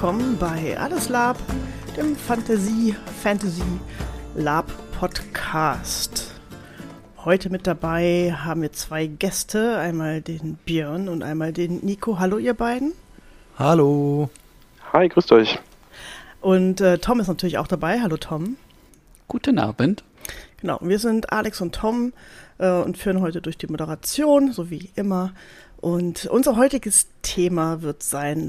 willkommen bei Alles Lab, dem Fantasie Fantasy Lab Podcast. Heute mit dabei haben wir zwei Gäste, einmal den Björn und einmal den Nico. Hallo ihr beiden. Hallo. Hi, grüßt euch. Und äh, Tom ist natürlich auch dabei. Hallo Tom. Guten Abend. Genau, wir sind Alex und Tom äh, und führen heute durch die Moderation, so wie immer. Und unser heutiges Thema wird sein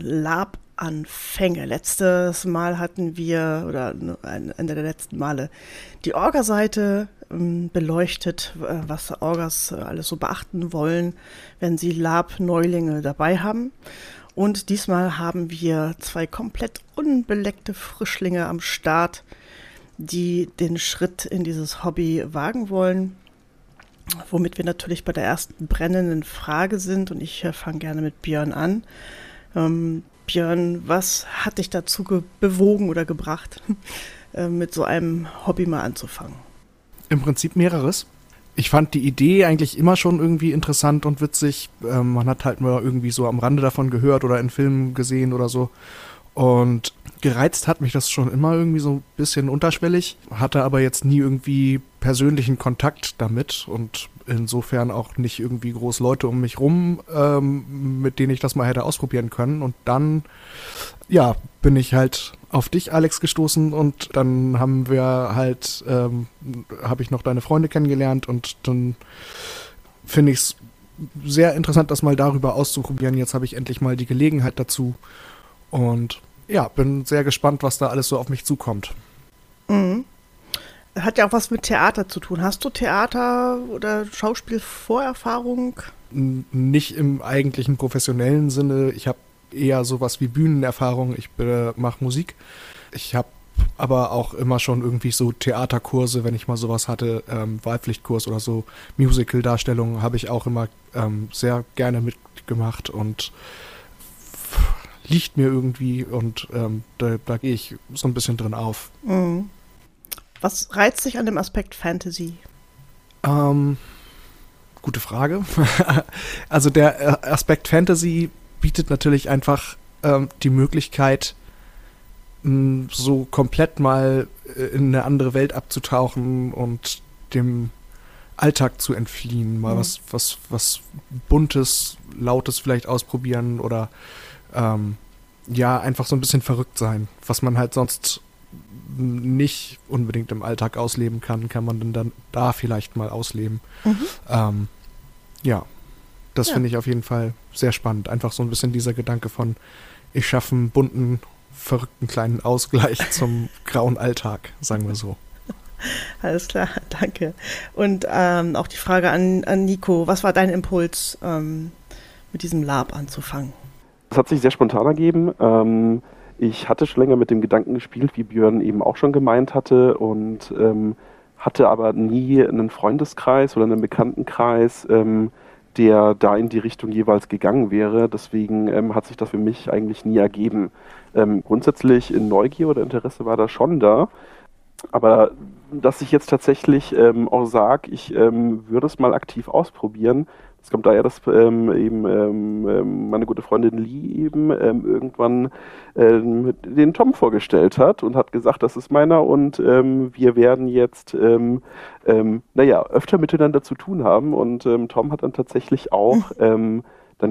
Lab-Anfänge. Letztes Mal hatten wir, oder Ende der letzten Male, die Orga-Seite ähm, beleuchtet, was Orgas alles so beachten wollen, wenn sie Lab-Neulinge dabei haben. Und diesmal haben wir zwei komplett unbeleckte Frischlinge am Start, die den Schritt in dieses Hobby wagen wollen. Womit wir natürlich bei der ersten brennenden Frage sind. Und ich äh, fange gerne mit Björn an. Ähm, Björn, was hat dich dazu bewogen oder gebracht, äh, mit so einem Hobby mal anzufangen? Im Prinzip mehreres. Ich fand die Idee eigentlich immer schon irgendwie interessant und witzig. Ähm, man hat halt mal irgendwie so am Rande davon gehört oder in Filmen gesehen oder so. Und gereizt hat mich das schon immer irgendwie so ein bisschen unterschwellig, hatte aber jetzt nie irgendwie persönlichen Kontakt damit und insofern auch nicht irgendwie groß Leute um mich rum, ähm, mit denen ich das mal hätte ausprobieren können. Und dann, ja, bin ich halt auf dich, Alex, gestoßen und dann haben wir halt, ähm, habe ich noch deine Freunde kennengelernt und dann finde ich es sehr interessant, das mal darüber auszuprobieren. Jetzt habe ich endlich mal die Gelegenheit dazu und ja, bin sehr gespannt, was da alles so auf mich zukommt. Hat ja auch was mit Theater zu tun. Hast du Theater oder Schauspielvorerfahrung? Nicht im eigentlichen professionellen Sinne. Ich habe eher sowas wie Bühnenerfahrung. Ich mache Musik. Ich habe aber auch immer schon irgendwie so Theaterkurse, wenn ich mal sowas hatte, ähm, Wahlpflichtkurs oder so, Musical-Darstellungen habe ich auch immer ähm, sehr gerne mitgemacht und liegt mir irgendwie und ähm, da, da gehe ich so ein bisschen drin auf. Mhm. Was reizt sich an dem Aspekt Fantasy? Ähm, gute Frage. also der äh, Aspekt Fantasy bietet natürlich einfach ähm, die Möglichkeit, mh, so komplett mal äh, in eine andere Welt abzutauchen und dem Alltag zu entfliehen, mal mhm. was, was, was Buntes, Lautes vielleicht ausprobieren oder ähm, ja, einfach so ein bisschen verrückt sein. Was man halt sonst nicht unbedingt im Alltag ausleben kann, kann man dann, dann da vielleicht mal ausleben. Mhm. Ähm, ja, das ja. finde ich auf jeden Fall sehr spannend. Einfach so ein bisschen dieser Gedanke von, ich schaffe einen bunten, verrückten kleinen Ausgleich zum grauen Alltag, sagen wir so. Alles klar, danke. Und ähm, auch die Frage an, an Nico, was war dein Impuls, ähm, mit diesem Lab anzufangen? Es hat sich sehr spontan ergeben. Ähm, ich hatte schon länger mit dem Gedanken gespielt, wie Björn eben auch schon gemeint hatte, und ähm, hatte aber nie einen Freundeskreis oder einen Bekanntenkreis, ähm, der da in die Richtung jeweils gegangen wäre. Deswegen ähm, hat sich das für mich eigentlich nie ergeben. Ähm, grundsätzlich in Neugier oder Interesse war da schon da. Aber dass ich jetzt tatsächlich ähm, auch sage, ich ähm, würde es mal aktiv ausprobieren, es kommt daher, dass ähm, eben ähm, ähm, meine gute Freundin Lee eben ähm, irgendwann ähm, den Tom vorgestellt hat und hat gesagt, das ist meiner und ähm, wir werden jetzt, naja, öfter miteinander zu tun haben. Und Tom hat dann tatsächlich auch dann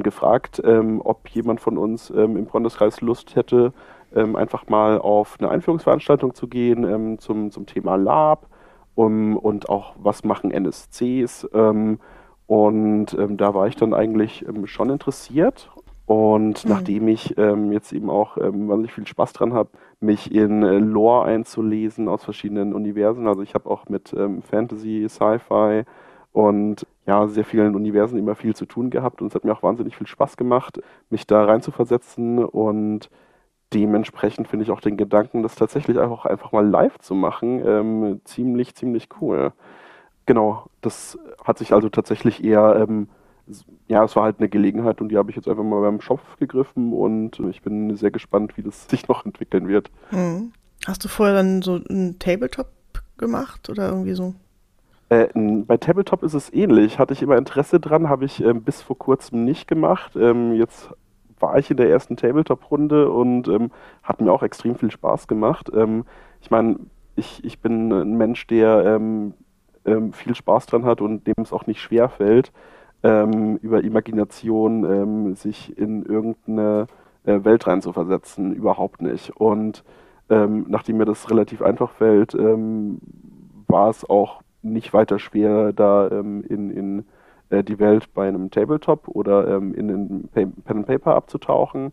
gefragt, ob jemand von uns im Freundeskreis Lust hätte, einfach mal auf eine Einführungsveranstaltung zu gehen zum, zum Thema Lab um, und auch was machen NSCs. Und ähm, da war ich dann eigentlich ähm, schon interessiert. Und mhm. nachdem ich ähm, jetzt eben auch ähm, wahnsinnig viel Spaß dran habe, mich in äh, Lore einzulesen aus verschiedenen Universen. Also ich habe auch mit ähm, Fantasy, Sci-Fi und ja, sehr vielen Universen immer viel zu tun gehabt. Und es hat mir auch wahnsinnig viel Spaß gemacht, mich da reinzuversetzen. Und dementsprechend finde ich auch den Gedanken, das tatsächlich auch einfach mal live zu machen, ähm, ziemlich, ziemlich cool. Genau, das hat sich also tatsächlich eher, ähm, ja, es war halt eine Gelegenheit und die habe ich jetzt einfach mal beim Schopf gegriffen und ich bin sehr gespannt, wie das sich noch entwickeln wird. Mhm. Hast du vorher dann so einen Tabletop gemacht oder irgendwie so? Äh, bei Tabletop ist es ähnlich. Hatte ich immer Interesse dran, habe ich ähm, bis vor kurzem nicht gemacht. Ähm, jetzt war ich in der ersten Tabletop-Runde und ähm, hat mir auch extrem viel Spaß gemacht. Ähm, ich meine, ich, ich bin ein Mensch, der ähm, viel Spaß dran hat und dem es auch nicht schwer fällt, ähm, über Imagination ähm, sich in irgendeine äh, Welt reinzuversetzen. Überhaupt nicht. Und ähm, nachdem mir das relativ einfach fällt, ähm, war es auch nicht weiter schwer, da in, in äh, die Welt bei einem Tabletop oder in den Pen and Paper abzutauchen.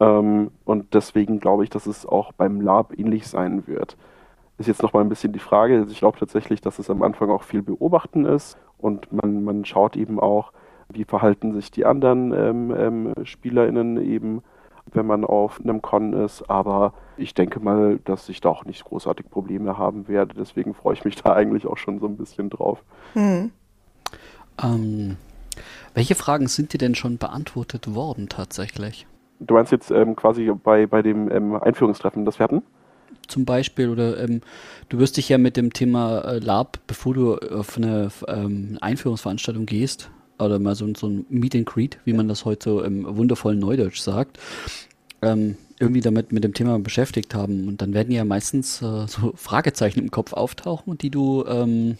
Ähm, und deswegen glaube ich, dass es auch beim Lab ähnlich sein wird. Ist jetzt nochmal ein bisschen die Frage. Also ich glaube tatsächlich, dass es am Anfang auch viel beobachten ist und man, man schaut eben auch, wie verhalten sich die anderen ähm, ähm, SpielerInnen eben, wenn man auf einem Con ist. Aber ich denke mal, dass ich da auch nicht großartig Probleme haben werde. Deswegen freue ich mich da eigentlich auch schon so ein bisschen drauf. Hm. Ähm, welche Fragen sind dir denn schon beantwortet worden tatsächlich? Du meinst jetzt ähm, quasi bei, bei dem ähm, Einführungstreffen, das wir hatten? Zum Beispiel, oder ähm, du wirst dich ja mit dem Thema äh, Lab, bevor du auf eine ähm, Einführungsveranstaltung gehst, oder mal so, so ein Meet and Greet, wie man das heute so im wundervollen Neudeutsch sagt, ähm, irgendwie damit mit dem Thema beschäftigt haben. Und dann werden ja meistens äh, so Fragezeichen im Kopf auftauchen, die du ähm,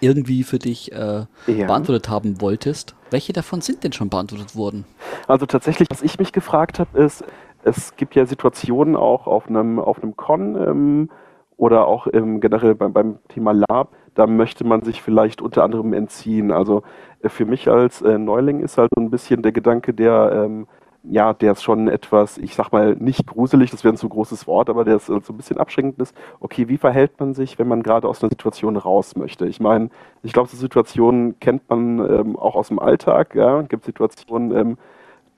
irgendwie für dich äh, ja. beantwortet haben wolltest. Welche davon sind denn schon beantwortet worden? Also tatsächlich, was ich mich gefragt habe, ist, es gibt ja Situationen auch auf einem, auf einem Con ähm, oder auch im, generell beim, beim Thema Lab, da möchte man sich vielleicht unter anderem entziehen. Also äh, für mich als äh, Neuling ist halt so ein bisschen der Gedanke der ähm, ja, der ist schon etwas, ich sag mal, nicht gruselig, das wäre ein zu großes Wort, aber der ist so ein bisschen abschränkend ist. Okay, wie verhält man sich, wenn man gerade aus einer Situation raus möchte? Ich meine, ich glaube, so Situationen kennt man ähm, auch aus dem Alltag, ja. Gibt Situationen, ähm,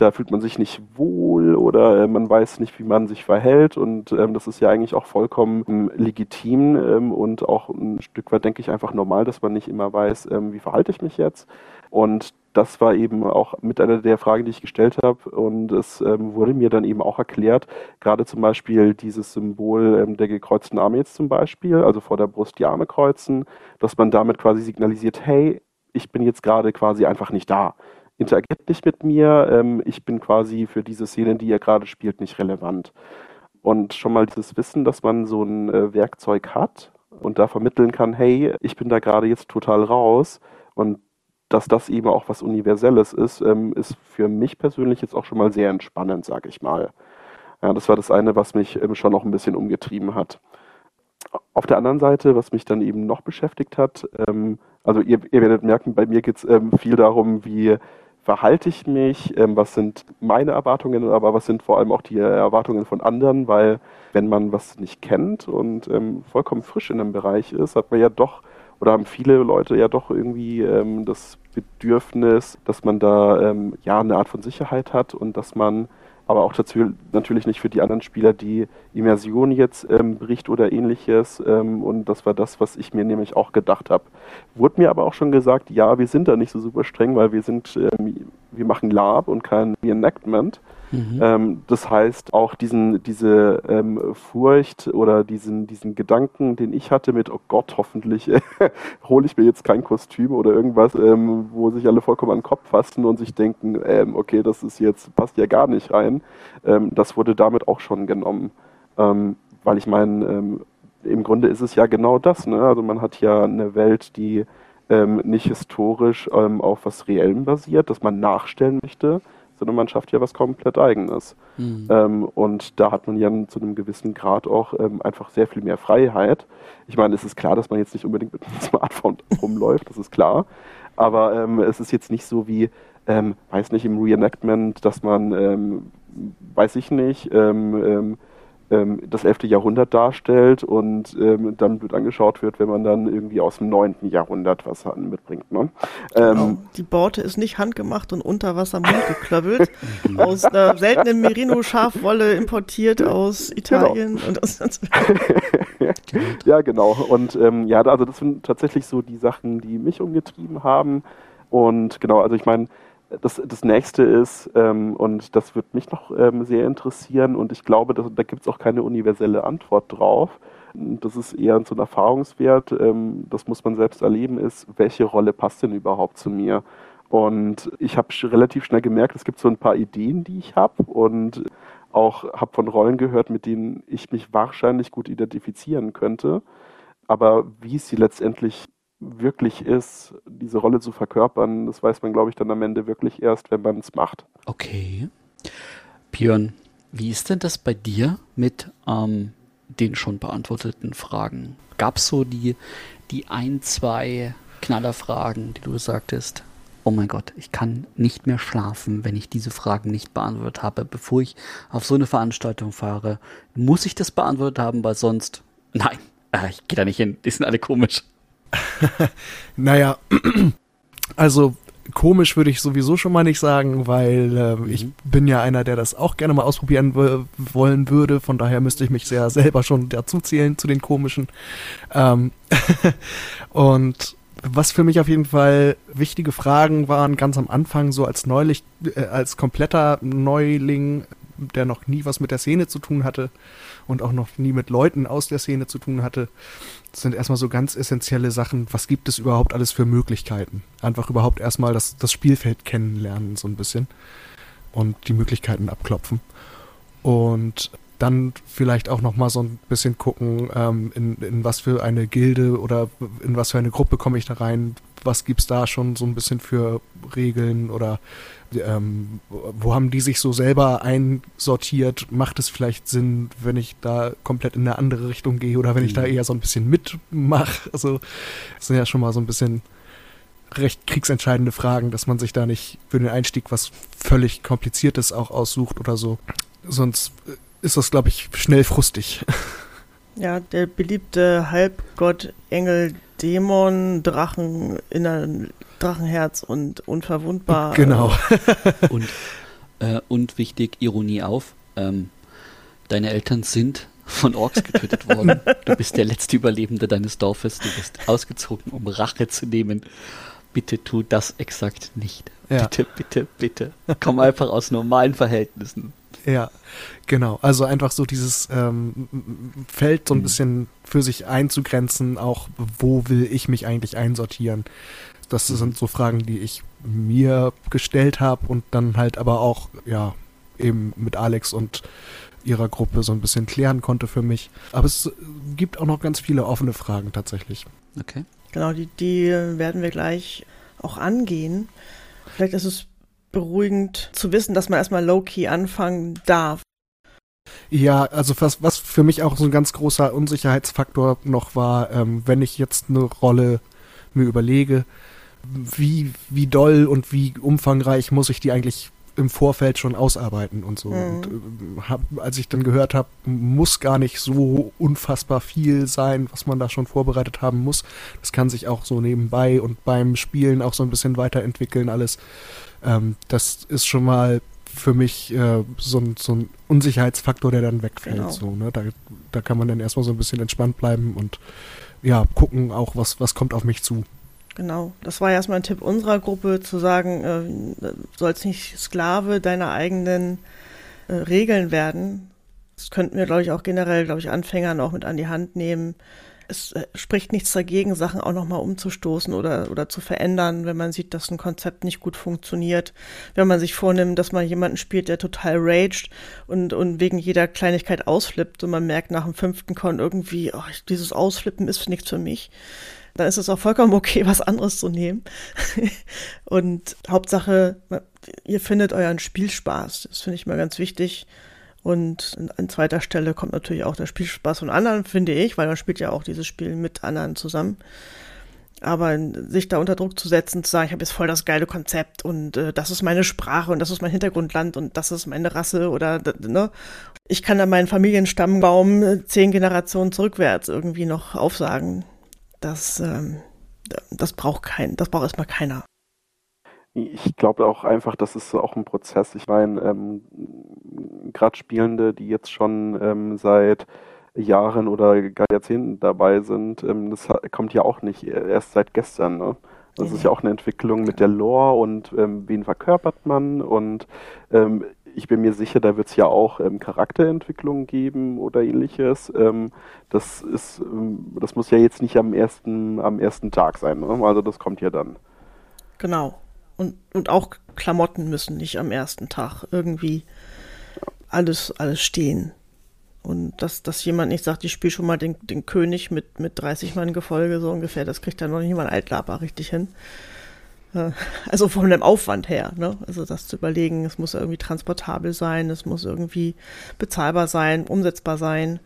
da fühlt man sich nicht wohl oder äh, man weiß nicht, wie man sich verhält und ähm, das ist ja eigentlich auch vollkommen ähm, legitim ähm, und auch ein Stück weit, denke ich, einfach normal, dass man nicht immer weiß, ähm, wie verhalte ich mich jetzt. Und das war eben auch mit einer der Fragen, die ich gestellt habe. Und es ähm, wurde mir dann eben auch erklärt, gerade zum Beispiel dieses Symbol ähm, der gekreuzten Arme jetzt zum Beispiel, also vor der Brust die Arme kreuzen, dass man damit quasi signalisiert, hey, ich bin jetzt gerade quasi einfach nicht da. Interagiert nicht mit mir, ähm, ich bin quasi für diese Szene, die ihr gerade spielt, nicht relevant. Und schon mal dieses Wissen, dass man so ein äh, Werkzeug hat und da vermitteln kann, hey, ich bin da gerade jetzt total raus und dass das eben auch was Universelles ist, ähm, ist für mich persönlich jetzt auch schon mal sehr entspannend, sage ich mal. Ja, das war das eine, was mich ähm, schon noch ein bisschen umgetrieben hat. Auf der anderen Seite, was mich dann eben noch beschäftigt hat, ähm, also ihr, ihr, werdet merken, bei mir geht es ähm, viel darum, wie verhalte ich mich, ähm, was sind meine Erwartungen, aber was sind vor allem auch die Erwartungen von anderen, weil wenn man was nicht kennt und ähm, vollkommen frisch in einem Bereich ist, hat man ja doch oder haben viele Leute ja doch irgendwie ähm, das Bedürfnis, dass man da ähm, ja eine Art von Sicherheit hat und dass man aber auch dazu natürlich nicht für die anderen Spieler die Immersion jetzt ähm, bricht oder ähnliches. Ähm, und das war das, was ich mir nämlich auch gedacht habe. Wurde mir aber auch schon gesagt, ja, wir sind da nicht so super streng, weil wir sind, ähm, wir machen Lab und kein Reenactment. Mhm. Ähm, das heißt, auch diesen, diese ähm, Furcht oder diesen, diesen Gedanken, den ich hatte mit, oh Gott, hoffentlich äh, hole ich mir jetzt kein Kostüm oder irgendwas, ähm, wo sich alle vollkommen an den Kopf fassen und sich denken, ähm, okay, das ist jetzt, passt ja gar nicht rein. Ähm, das wurde damit auch schon genommen. Ähm, weil ich meine, im Grunde ist es ja genau das. Ne? Also man hat ja eine Welt, die nicht historisch auf was Reellem basiert, das man nachstellen möchte sondern man schafft ja was komplett Eigenes. Mhm. Ähm, und da hat man ja zu einem gewissen Grad auch ähm, einfach sehr viel mehr Freiheit. Ich meine, es ist klar, dass man jetzt nicht unbedingt mit einem Smartphone rumläuft, das ist klar. Aber ähm, es ist jetzt nicht so wie, ähm, weiß nicht, im Reenactment, dass man, ähm, weiß ich nicht, ähm, das 11. Jahrhundert darstellt und ähm, dann wird angeschaut wird, wenn man dann irgendwie aus dem 9. Jahrhundert was mitbringt. Ne? Ähm, genau. Die Borte ist nicht handgemacht und unter Wasser geklöppelt, aus einer seltenen Merino-Schafwolle importiert aus Italien. Genau. Und aus ja, genau. Und ähm, ja, also das sind tatsächlich so die Sachen, die mich umgetrieben haben. Und genau, also ich meine, das, das nächste ist, ähm, und das wird mich noch ähm, sehr interessieren, und ich glaube, dass, da gibt es auch keine universelle Antwort drauf. Das ist eher so ein Erfahrungswert, ähm, das muss man selbst erleben, ist, welche Rolle passt denn überhaupt zu mir? Und ich habe relativ schnell gemerkt, es gibt so ein paar Ideen, die ich habe und auch habe von Rollen gehört, mit denen ich mich wahrscheinlich gut identifizieren könnte. Aber wie sie letztendlich wirklich ist, diese Rolle zu verkörpern, das weiß man, glaube ich, dann am Ende wirklich erst, wenn man es macht. Okay. Björn, wie ist denn das bei dir mit ähm, den schon beantworteten Fragen? Gab es so die, die ein, zwei Knallerfragen, die du sagtest? Oh mein Gott, ich kann nicht mehr schlafen, wenn ich diese Fragen nicht beantwortet habe. Bevor ich auf so eine Veranstaltung fahre, muss ich das beantwortet haben, weil sonst, nein, ich gehe da nicht hin. Die sind alle komisch. naja, also komisch würde ich sowieso schon mal nicht sagen, weil äh, mhm. ich bin ja einer, der das auch gerne mal ausprobieren wollen würde. Von daher müsste ich mich sehr selber schon dazu zählen zu den komischen. Ähm und was für mich auf jeden Fall wichtige Fragen waren, ganz am Anfang, so als neulich, äh, als kompletter Neuling, der noch nie was mit der Szene zu tun hatte und auch noch nie mit Leuten aus der Szene zu tun hatte, das sind erstmal so ganz essentielle Sachen. Was gibt es überhaupt alles für Möglichkeiten? Einfach überhaupt erstmal das, das Spielfeld kennenlernen, so ein bisschen. Und die Möglichkeiten abklopfen. Und dann vielleicht auch noch mal so ein bisschen gucken, ähm, in, in was für eine Gilde oder in was für eine Gruppe komme ich da rein, was gibt es da schon so ein bisschen für Regeln oder ähm, wo haben die sich so selber einsortiert? Macht es vielleicht Sinn, wenn ich da komplett in eine andere Richtung gehe oder wenn ich da mhm. eher so ein bisschen mitmache? Also das sind ja schon mal so ein bisschen recht kriegsentscheidende Fragen, dass man sich da nicht für den Einstieg was völlig Kompliziertes auch aussucht oder so. Sonst ist das, glaube ich, schnell frustig. Ja, der beliebte Halbgott, Engel, Dämon, Drachen, inner Drachenherz und unverwundbar. Genau. und, äh, und wichtig, Ironie auf, ähm, deine Eltern sind von Orks getötet worden. Du bist der letzte Überlebende deines Dorfes. Du bist ausgezogen, um Rache zu nehmen. Bitte tu das exakt nicht. Ja. Bitte, bitte, bitte. Komm einfach aus normalen Verhältnissen. Ja, genau. Also einfach so dieses ähm, Feld so ein mhm. bisschen für sich einzugrenzen, auch wo will ich mich eigentlich einsortieren. Das mhm. sind so Fragen, die ich mir gestellt habe und dann halt aber auch, ja, eben mit Alex und ihrer Gruppe so ein bisschen klären konnte für mich. Aber es gibt auch noch ganz viele offene Fragen tatsächlich. Okay. Genau, die, die werden wir gleich auch angehen. Vielleicht ist es beruhigend zu wissen, dass man erstmal low-key anfangen darf. Ja, also was, was für mich auch so ein ganz großer Unsicherheitsfaktor noch war, ähm, wenn ich jetzt eine Rolle mir überlege, wie, wie doll und wie umfangreich muss ich die eigentlich im Vorfeld schon ausarbeiten und so. Mhm. Und äh, hab, als ich dann gehört habe, muss gar nicht so unfassbar viel sein, was man da schon vorbereitet haben muss. Das kann sich auch so nebenbei und beim Spielen auch so ein bisschen weiterentwickeln alles. Ähm, das ist schon mal für mich äh, so, ein, so ein Unsicherheitsfaktor, der dann wegfällt. Genau. So, ne? da, da kann man dann erstmal so ein bisschen entspannt bleiben und ja, gucken auch, was, was kommt auf mich zu. Genau, das war erstmal ein Tipp unserer Gruppe, zu sagen, äh, sollst nicht Sklave deiner eigenen äh, Regeln werden. Das könnten wir, glaube ich, auch generell, glaube ich, Anfängern auch mit an die Hand nehmen, es äh, spricht nichts dagegen, Sachen auch nochmal umzustoßen oder, oder zu verändern, wenn man sieht, dass ein Konzept nicht gut funktioniert. Wenn man sich vornimmt, dass man jemanden spielt, der total raged und, und wegen jeder Kleinigkeit ausflippt und man merkt nach dem fünften Con irgendwie, oh, dieses Ausflippen ist nichts für mich. Dann ist es auch vollkommen okay, was anderes zu nehmen. und Hauptsache, ihr findet euren Spielspaß. Das finde ich mal ganz wichtig. Und an zweiter Stelle kommt natürlich auch der Spielspaß von anderen, finde ich, weil man spielt ja auch dieses Spiel mit anderen zusammen. Aber sich da unter Druck zu setzen, zu sagen, ich habe jetzt voll das geile Konzept und äh, das ist meine Sprache und das ist mein Hintergrundland und das ist meine Rasse oder ne, ich kann da meinen Familienstammbaum äh, zehn Generationen zurückwärts irgendwie noch aufsagen. Das, ähm, das braucht kein, das braucht erstmal keiner. Ich glaube auch einfach, das ist auch ein Prozess. Ich meine, ähm, gerade Spielende, die jetzt schon ähm, seit Jahren oder gar Jahrzehnten dabei sind, ähm, das kommt ja auch nicht erst seit gestern. Ne? Das ist ja auch eine Entwicklung mit der Lore und ähm, wen verkörpert man und ähm, ich bin mir sicher, da wird es ja auch ähm, Charakterentwicklungen geben oder ähnliches. Ähm, das ist, ähm, das muss ja jetzt nicht am ersten, am ersten Tag sein. Ne? Also das kommt ja dann. Genau. Und, und auch Klamotten müssen nicht am ersten Tag irgendwie alles, alles stehen. Und dass, dass jemand nicht sagt, ich spiele schon mal den, den König mit, mit 30 Mann Gefolge, so ungefähr, das kriegt dann noch nicht mal ein Altlaber richtig hin. Äh, also von dem Aufwand her, ne? Also das zu überlegen, es muss irgendwie transportabel sein, es muss irgendwie bezahlbar sein, umsetzbar sein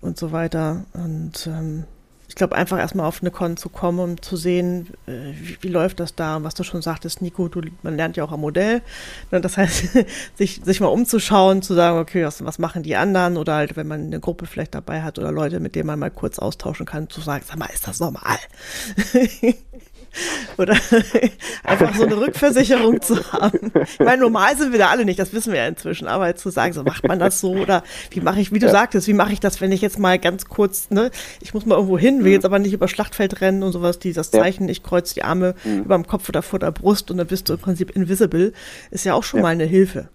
und so weiter. Und ähm, ich glaube, einfach erstmal auf eine Con zu kommen, um zu sehen, äh, wie, wie, läuft das da. Und was du schon sagtest, Nico, du, man lernt ja auch am Modell. Ne? Das heißt, sich, sich mal umzuschauen, zu sagen, okay, was, was machen die anderen? Oder halt, wenn man eine Gruppe vielleicht dabei hat oder Leute, mit denen man mal kurz austauschen kann, zu sagen, sag mal, ist das normal? Oder einfach so eine Rückversicherung zu haben. Ich meine, normal sind wir da alle nicht, das wissen wir ja inzwischen, aber zu sagen, so macht man das so oder wie mache ich, wie du ja. sagtest, wie mache ich das, wenn ich jetzt mal ganz kurz, ne, ich muss mal irgendwo hin, will jetzt aber nicht über Schlachtfeld rennen und sowas, dieses Zeichen, ja. ich kreuz die Arme mhm. über dem Kopf oder vor der Brust und dann bist du im Prinzip invisible, ist ja auch schon ja. mal eine Hilfe.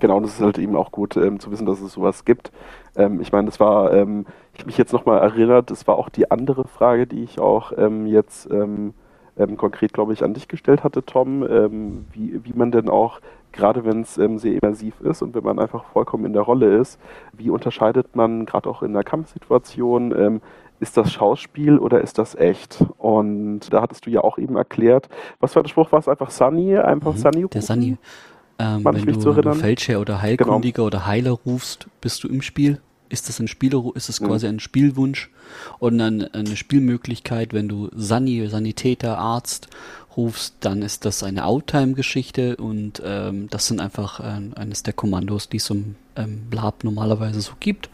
Genau, und es ist halt eben auch gut ähm, zu wissen, dass es sowas gibt. Ähm, ich meine, das war, ähm, ich mich jetzt nochmal erinnert, das war auch die andere Frage, die ich auch ähm, jetzt ähm, ähm, konkret, glaube ich, an dich gestellt hatte, Tom, wie, wie man denn auch, gerade wenn es sehr immersiv ist und wenn man einfach vollkommen in der Rolle ist, wie unterscheidet man gerade auch in der Kampfsituation, ist das Schauspiel oder ist das echt? Und da hattest du ja auch eben erklärt, was war der Spruch? War es einfach Sunny? Einfach mhm, Sunny? Der Sunny. Ähm, wenn, du, wenn du Feldherr oder Heilkundiger genau. oder Heiler rufst, bist du im Spiel. Ist das ein Spiel, ist es mhm. quasi ein Spielwunsch und eine, eine Spielmöglichkeit, wenn du Sani, Sanitäter, Arzt rufst, dann ist das eine Outtime-Geschichte und ähm, das sind einfach äh, eines der Kommandos, die es im ähm, Lab normalerweise so gibt.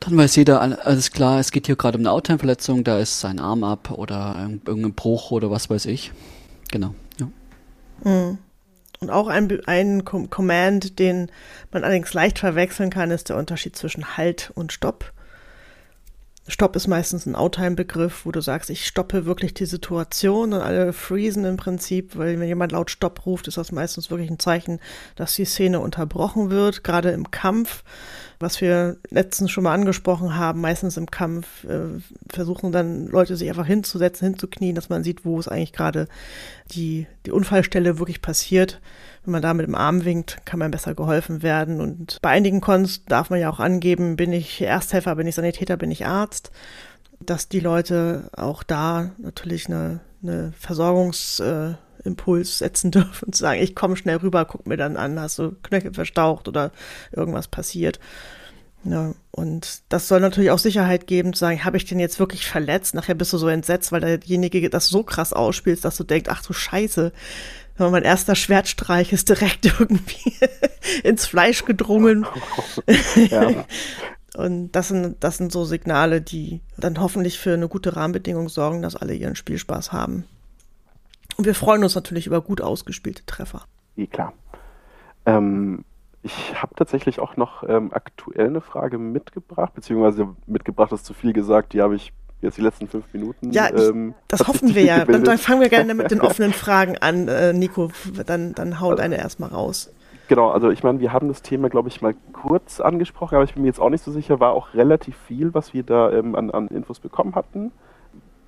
Dann weiß jeder, alles klar, es geht hier gerade um eine Outtime-Verletzung, da ist sein Arm ab oder irgendein Bruch oder was weiß ich. Genau, ja. Mhm. Und auch ein, ein Command, den man allerdings leicht verwechseln kann, ist der Unterschied zwischen Halt und Stopp. Stopp ist meistens ein Outtime-Begriff, wo du sagst, ich stoppe wirklich die Situation und alle freezen im Prinzip, weil wenn jemand laut Stopp ruft, ist das meistens wirklich ein Zeichen, dass die Szene unterbrochen wird, gerade im Kampf was wir letztens schon mal angesprochen haben, meistens im Kampf äh, versuchen dann Leute sich einfach hinzusetzen, hinzuknien, dass man sieht, wo es eigentlich gerade die, die Unfallstelle wirklich passiert. Wenn man da mit dem Arm winkt, kann man besser geholfen werden. Und bei einigen Cons darf man ja auch angeben, bin ich Ersthelfer, bin ich Sanitäter, bin ich Arzt, dass die Leute auch da natürlich eine, eine Versorgungs- äh, Impuls setzen dürfen und zu sagen, ich komme schnell rüber, guck mir dann an, hast du Knöchel verstaucht oder irgendwas passiert. Ja, und das soll natürlich auch Sicherheit geben, zu sagen, habe ich den jetzt wirklich verletzt? Nachher bist du so entsetzt, weil derjenige das so krass ausspielt, dass du denkst, ach du Scheiße, mein erster Schwertstreich ist direkt irgendwie ins Fleisch gedrungen. Ja. Und das sind, das sind so Signale, die dann hoffentlich für eine gute Rahmenbedingung sorgen, dass alle ihren Spielspaß haben. Und wir freuen uns natürlich über gut ausgespielte Treffer. Ja, klar. Ähm, ich habe tatsächlich auch noch ähm, aktuell eine Frage mitgebracht, beziehungsweise mitgebracht ist zu viel gesagt, die habe ich jetzt die letzten fünf Minuten. Ja, ich, ähm, das hoffen wir ja. Dann, dann, fangen wir gerne mit den offenen Fragen an, äh, Nico. Dann, dann haut also, eine erstmal raus. Genau, also ich meine, wir haben das Thema, glaube ich, mal kurz angesprochen, aber ich bin mir jetzt auch nicht so sicher, war auch relativ viel, was wir da ähm, an, an Infos bekommen hatten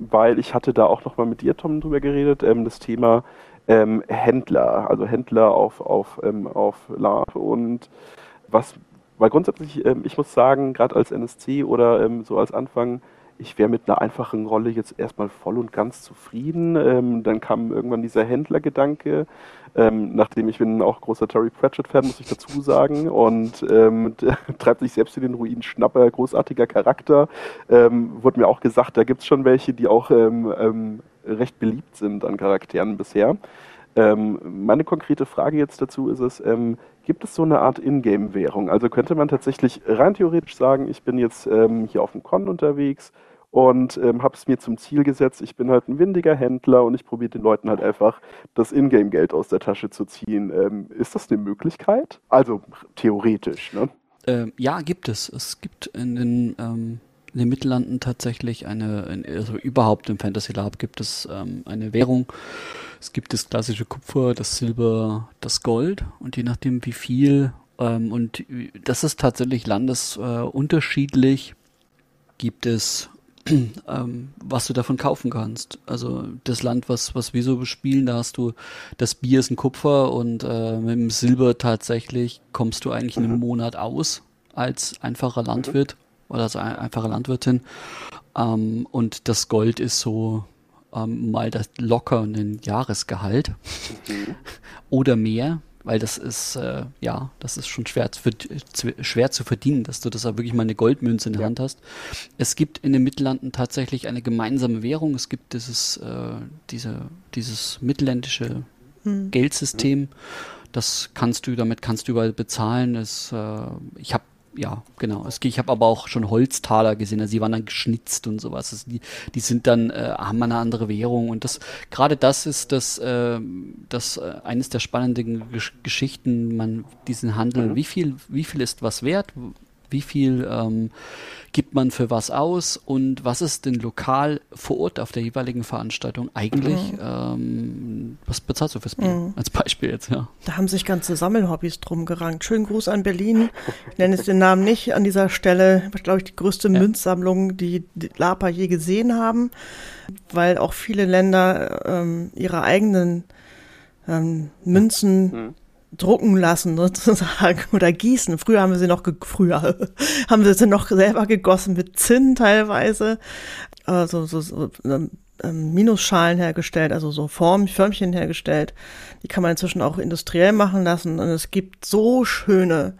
weil ich hatte da auch nochmal mit dir, Tom, drüber geredet, ähm, das Thema ähm, Händler, also Händler auf, auf, ähm, auf Lab und was, weil grundsätzlich, ähm, ich muss sagen, gerade als NSC oder ähm, so als Anfang, ich wäre mit einer einfachen Rolle jetzt erstmal voll und ganz zufrieden. Ähm, dann kam irgendwann dieser Händlergedanke. Ähm, nachdem ich bin auch großer Terry Pratchett-Fan, muss ich dazu sagen. Und ähm, treibt sich selbst in den Ruin Schnapper, großartiger Charakter. Ähm, wurde mir auch gesagt, da gibt es schon welche, die auch ähm, ähm, recht beliebt sind an Charakteren bisher. meine konkrete Frage jetzt dazu ist es, gibt es so eine Art Ingame-Währung? Also könnte man tatsächlich rein theoretisch sagen, ich bin jetzt hier auf dem Con unterwegs, und ähm, habe es mir zum Ziel gesetzt, ich bin halt ein windiger Händler und ich probiere den Leuten halt einfach das Ingame-Geld aus der Tasche zu ziehen. Ähm, ist das eine Möglichkeit? Also theoretisch, ne? Ähm, ja, gibt es. Es gibt in den, ähm, in den Mittellanden tatsächlich eine, also überhaupt im Fantasy Lab gibt es ähm, eine Währung. Es gibt das klassische Kupfer, das Silber, das Gold und je nachdem wie viel ähm, und das ist tatsächlich landesunterschiedlich, äh, gibt es ähm, was du davon kaufen kannst. Also das Land, was, was wir so bespielen, da hast du, das Bier ist ein Kupfer und äh, mit dem Silber tatsächlich kommst du eigentlich mhm. einen Monat aus als einfacher Landwirt mhm. oder als einfache Landwirtin. Ähm, und das Gold ist so ähm, mal das locker ein Jahresgehalt mhm. oder mehr weil das ist, äh, ja, das ist schon schwer zu, schwer zu verdienen, dass du das auch wirklich mal eine Goldmünze in der ja. Hand hast. Es gibt in den Mittellanden tatsächlich eine gemeinsame Währung. Es gibt dieses, äh, diese, dieses mittelländische hm. Geldsystem. Das kannst du, damit kannst du überall bezahlen. Es, äh, ich habe ja, genau. Ich habe aber auch schon Holztaler gesehen, also die waren dann geschnitzt und sowas. Also die, die sind dann, äh, haben eine andere Währung und das, gerade das ist das, äh, das äh, eines der spannenden Gesch Geschichten, man, diesen Handel, mhm. wie viel, wie viel ist was wert, wie viel ähm, gibt man für was aus und was ist denn lokal vor Ort auf der jeweiligen Veranstaltung eigentlich, mhm. ähm, was bezahlst du fürs Bier? Mhm. Als Beispiel jetzt, ja. Da haben sich ganze Sammelhobbys drum gerankt. Schönen Gruß an Berlin. Ich nenne es den Namen nicht an dieser Stelle. Glaube ich, die größte ja. Münzsammlung, die, die Lapa je gesehen haben, weil auch viele Länder ähm, ihre eigenen ähm, Münzen mhm drucken lassen sozusagen oder gießen. Früher haben wir sie noch, früher haben wir sie noch selber gegossen mit Zinn teilweise, also so, so ähm, ähm, Minusschalen hergestellt, also so Form, Förmchen hergestellt. Die kann man inzwischen auch industriell machen lassen und es gibt so schöne,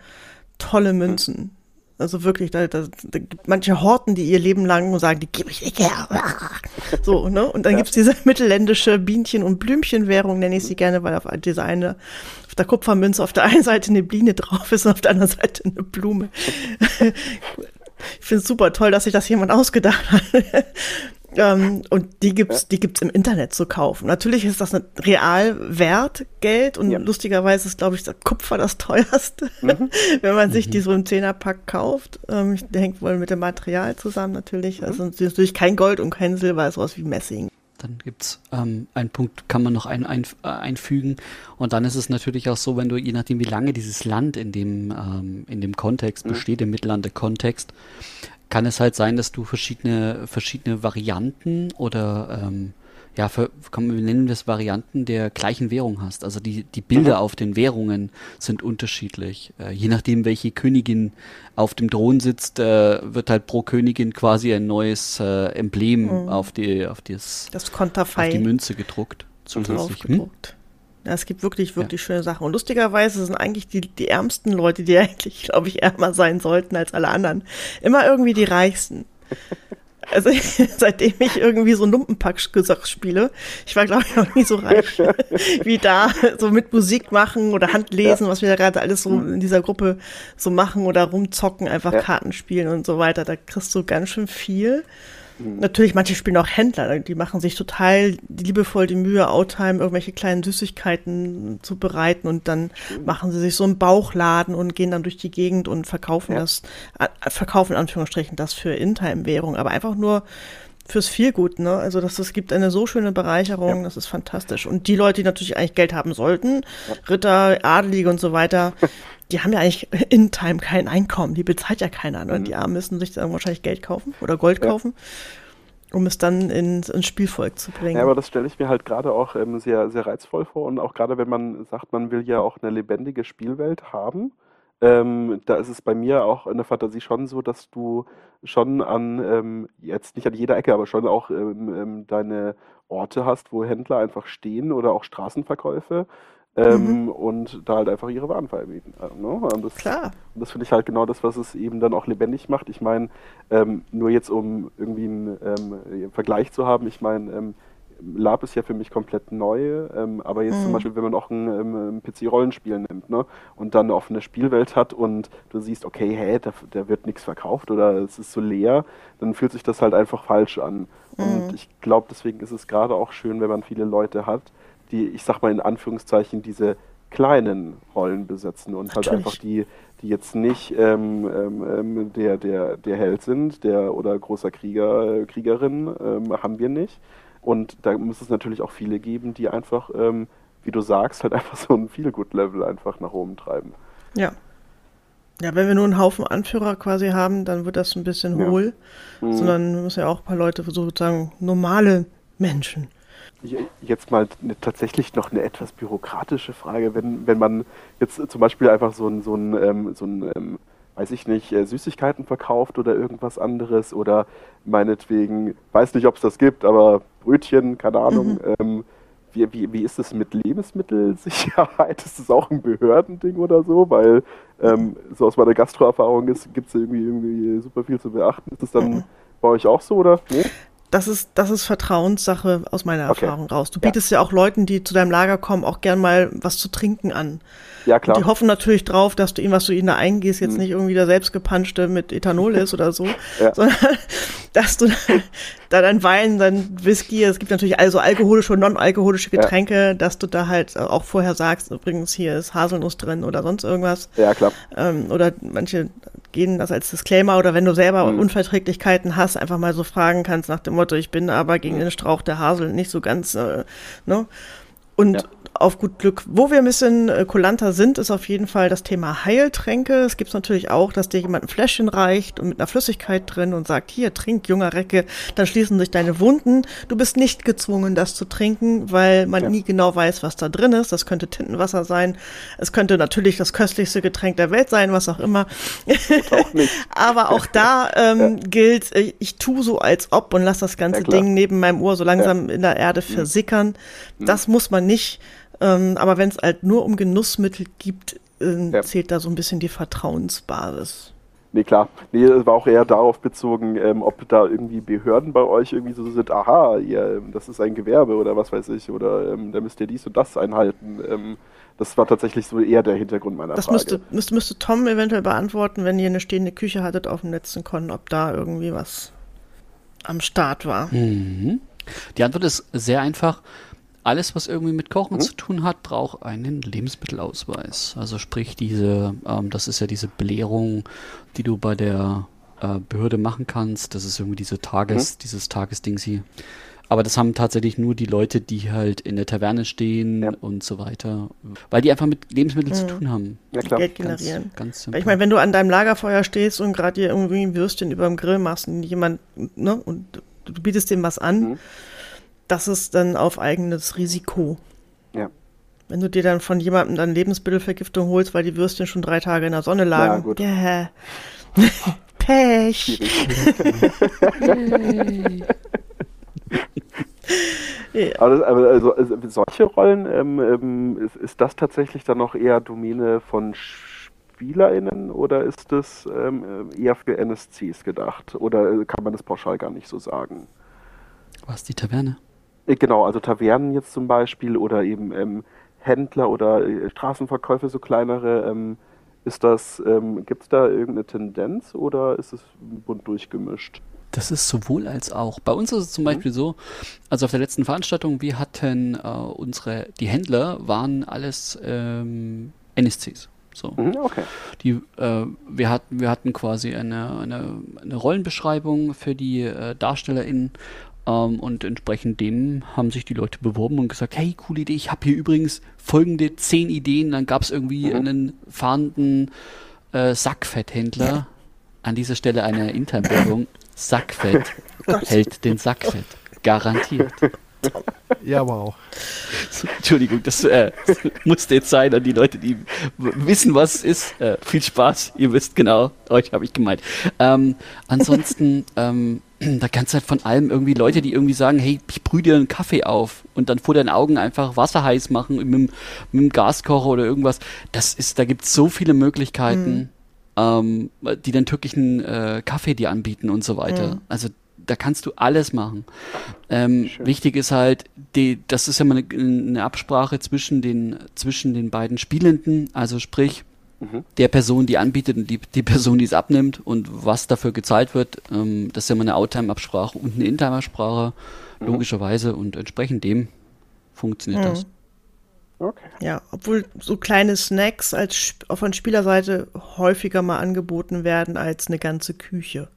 tolle Münzen. Also wirklich, da, da, da gibt manche Horten, die ihr Leben lang sagen, die gebe ich nicht her. So, ne? Und dann ja. gibt's diese mittelländische Bienchen- und Blümchenwährung, nenne ich sie gerne, weil auf diese eine, auf der Kupfermünze auf der einen Seite eine Biene drauf ist und auf der anderen Seite eine Blume. ich finde es super toll, dass sich das jemand ausgedacht hat. Ähm, und die gibt's, die gibt's im Internet zu kaufen. Natürlich ist das ein Realwert Geld und ja. lustigerweise ist, glaube ich, das Kupfer das teuerste, mhm. wenn man sich mhm. die so im Zehnerpack kauft. Ähm, ich denke wohl mit dem Material zusammen natürlich. Mhm. Also natürlich kein Gold und kein Silber, ist sowas wie Messing. Dann gibt's ähm, einen Punkt, kann man noch ein, ein, äh, einfügen. Und dann ist es natürlich auch so, wenn du, je nachdem, wie lange dieses Land in dem, ähm, in dem Kontext mhm. besteht, im Mittellande-Kontext, kann es halt sein, dass du verschiedene, verschiedene Varianten oder ähm, ja, für, kann, wir nennen das Varianten der gleichen Währung hast. Also die, die Bilder mhm. auf den Währungen sind unterschiedlich. Äh, je nachdem, welche Königin auf dem Thron sitzt, äh, wird halt pro Königin quasi ein neues äh, Emblem mhm. auf die auf das, das Konterfei auf die Münze gedruckt. Zusätzlich. Hm? Ja, es gibt wirklich, wirklich ja. schöne Sachen. Und lustigerweise sind eigentlich die, die ärmsten Leute, die eigentlich, glaube ich, ärmer sein sollten als alle anderen, immer irgendwie die reichsten. Also seitdem ich irgendwie so Lumpenpack spiele, ich war glaube ich noch nie so reich wie da, so mit Musik machen oder Handlesen, ja. was wir da gerade alles so in dieser Gruppe so machen oder rumzocken, einfach ja. Karten spielen und so weiter. Da kriegst du ganz schön viel. Mhm. Natürlich, manche spielen auch Händler, die machen sich total liebevoll die Mühe, Outtime irgendwelche kleinen Süßigkeiten zu bereiten und dann machen sie sich so einen Bauchladen und gehen dann durch die Gegend und verkaufen ja. das, verkaufen in Anführungsstrichen das für In-Time-Währung, aber einfach nur fürs Vielgut, ne? Also das, es gibt eine so schöne Bereicherung, ja. das ist fantastisch. Und die Leute, die natürlich eigentlich Geld haben sollten, ja. Ritter, Adelige und so weiter, die haben ja eigentlich in Time kein Einkommen, die bezahlt ja keiner. Ne? Mhm. Die Armen müssen sich dann wahrscheinlich Geld kaufen oder Gold ja. kaufen, um es dann ins, ins Spielvolk zu bringen. Ja, aber das stelle ich mir halt gerade auch ähm, sehr, sehr reizvoll vor und auch gerade wenn man sagt, man will ja auch eine lebendige Spielwelt haben. Ähm, da ist es bei mir auch in der Fantasie schon so, dass du schon an, ähm, jetzt nicht an jeder Ecke, aber schon auch ähm, ähm deine Orte hast, wo Händler einfach stehen oder auch Straßenverkäufe ähm, mhm. und da halt einfach ihre Waren verbieten. Äh, ne? Und das, Klar. Und das finde ich halt genau das, was es eben dann auch lebendig macht. Ich meine, ähm, nur jetzt um irgendwie einen Vergleich zu haben, ich meine, ähm, Lab ist ja für mich komplett neu, ähm, aber jetzt mhm. zum Beispiel, wenn man auch ein, ähm, ein PC-Rollenspiel nimmt ne, und dann eine offene Spielwelt hat und du siehst, okay, hä, da, da wird nichts verkauft oder es ist so leer, dann fühlt sich das halt einfach falsch an. Mhm. Und ich glaube, deswegen ist es gerade auch schön, wenn man viele Leute hat, die, ich sag mal in Anführungszeichen, diese kleinen Rollen besetzen und halt Natürlich. halt einfach die, die jetzt nicht ähm, ähm, ähm, der, der, der Held sind, der oder großer Krieger, Kriegerin, ähm, haben wir nicht. Und da muss es natürlich auch viele geben, die einfach, ähm, wie du sagst, halt einfach so ein Feel-Good-Level einfach nach oben treiben. Ja. Ja, wenn wir nur einen Haufen Anführer quasi haben, dann wird das ein bisschen Ja. hohl. Mhm. Sondern wir müssen ja auch ein paar Leute, sozusagen normale Menschen. Jetzt mal ne, tatsächlich noch eine etwas bürokratische Frage, wenn, wenn man jetzt zum Beispiel einfach so ein, so ein, ähm, so ein ähm, weiß ich nicht, äh, Süßigkeiten verkauft oder irgendwas anderes oder meinetwegen, weiß nicht, ob es das gibt, aber Brötchen, keine Ahnung. Ähm, wie, wie, wie ist es mit Lebensmittelsicherheit? Ist das auch ein Behördending oder so? Weil ähm, so aus meiner Gastroerfahrung gibt es irgendwie, irgendwie super viel zu beachten. Ist das dann Mhm. bei euch auch so oder? Nee? Das ist, das ist Vertrauenssache aus meiner Okay. Erfahrung raus. Du Ja. bietest ja. auch Leuten, die zu deinem Lager kommen, auch gern mal was zu trinken an. Ja, klar. Die hoffen natürlich drauf, dass du ihnen, was du ihnen da eingehst, jetzt Mhm. nicht irgendwie der selbstgepanschte mit Ethanol ist oder so, Ja. sondern dass du da dein Wein, dein Whisky, es gibt natürlich also alkoholische und non-alkoholische Ja. Getränke, dass du da halt auch vorher sagst, übrigens hier ist Haselnuss drin oder sonst irgendwas. Ja, klar. Ähm, oder manche gehen das als Disclaimer oder wenn du selber Mhm. Unverträglichkeiten hast, einfach mal so fragen kannst nach dem Motto, ich bin aber gegen Mhm. den Strauch der Hasel nicht so ganz, äh, ne? Und Ja. Auf gut Glück, wo wir ein bisschen äh, kulanter sind, ist auf jeden Fall das Thema Heiltränke. Es gibt natürlich auch, dass dir jemand ein Fläschchen reicht und mit einer Flüssigkeit drin und sagt, hier, trink, junger Recke, dann schließen sich deine Wunden. Du bist nicht gezwungen, das zu trinken, weil man Ja. nie genau weiß, was da drin ist. Das könnte Tintenwasser sein. Es könnte natürlich das köstlichste Getränk der Welt sein, was auch immer. Auch. Aber auch da ähm, gilt, äh, ich tu so als ob und lass das ganze Ja. Ding neben meinem Ohr so langsam in der Erde versickern. Das muss man nicht. Ähm, aber wenn es halt nur um Genussmittel gibt, äh, Ja. zählt da so ein bisschen die Vertrauensbasis. Nee, klar. Nee, es war auch eher darauf bezogen, ähm, ob da irgendwie Behörden bei euch irgendwie so sind, aha, ihr, ähm, das ist ein Gewerbe oder was weiß ich, oder ähm, da müsst ihr dies und das einhalten. Ähm, das war tatsächlich so eher der Hintergrund meiner Das Frage. müsste, müsste, müsste Tom eventuell beantworten, wenn ihr eine stehende Küche hattet auf dem letzten Con, ob da irgendwie was am Start war. Mhm. Die Antwort ist sehr einfach. Alles, was irgendwie mit Kochen Mhm. zu tun hat, braucht einen Lebensmittelausweis. Also sprich diese, ähm, das ist ja diese Belehrung, die du bei der äh, Behörde machen kannst. Das ist irgendwie diese Tages, Mhm. dieses Tagesding hier. Aber das haben tatsächlich nur die Leute, die halt in der Taverne stehen Ja. und so weiter. Weil die einfach mit Lebensmitteln zu Mhm. tun haben. Ja, klar. Geld Ganz, generieren. ganz Weil simpel. ich meine, wenn du an deinem Lagerfeuer stehst und gerade dir irgendwie ein Würstchen über dem Grill machst und jemand, ne, und du bietest dem was an, Mhm. Das ist dann auf eigenes Risiko. Ja. Wenn du dir dann von jemandem dann Lebensmittelvergiftung holst, weil die Würstchen schon drei Tage in der Sonne lagen. gut. Ja. Pech. Ja. Aber, das, aber also, also solche Rollen, ähm, ähm, ist, ist das tatsächlich dann noch eher Domäne von SpielerInnen oder ist das ähm, eher für NSCs gedacht? Oder äh, kann man das pauschal gar nicht so sagen? Was, die Taverne? Äh, Genau, also Tavernen jetzt zum Beispiel oder eben ähm, Händler oder äh, Straßenverkäufe, so kleinere. Ähm, ist das, ähm, gibt es da irgendeine Tendenz oder ist es bunt durchgemischt? Das ist sowohl als auch. Bei uns ist es zum Beispiel so, also auf der letzten Veranstaltung, wir hatten äh, unsere, die Händler waren alles ähm, NSCs. So. Mhm, okay. Die, äh, wir, hatten, wir hatten quasi eine, eine, eine Rollenbeschreibung für die äh, DarstellerInnen ähm, und entsprechend dem haben sich die Leute beworben und gesagt, hey, coole Idee, ich habe hier übrigens folgende zehn Ideen. Dann gab es irgendwie Mhm. einen fahrenden äh, Sackfetthändler. An dieser Stelle eine Internwerbung. Sackfett hält den Sackfett. Garantiert. Ja, wow. Entschuldigung, das äh, musste jetzt sein an die Leute, die wissen, was es ist. Äh, viel Spaß, ihr wisst genau, euch habe ich gemeint. Ähm, ansonsten, ähm, da kannst du halt von allem irgendwie Leute, die irgendwie sagen, hey, ich brühe dir einen Kaffee auf und dann vor deinen Augen einfach Wasser heiß machen mit, dem- mit dem Gaskocher oder irgendwas. Das ist, da gibt es so viele Möglichkeiten, ähm, die den türkischen äh, Kaffee dir anbieten und so weiter. Mhm. Also da kannst du alles machen. Ähm, wichtig ist halt, die, das ist ja mal eine, eine Absprache zwischen den, zwischen den beiden Spielenden, also sprich Mhm. der Person, die anbietet und die, die Person, die es abnimmt und was dafür gezahlt wird. Ähm, das ist ja mal eine Outtime-Absprache und eine Intime-Absprache, Mhm. logischerweise und entsprechend dem funktioniert das. Okay. Ja, obwohl so kleine Snacks als von Spielerseite häufiger mal angeboten werden als eine ganze Küche.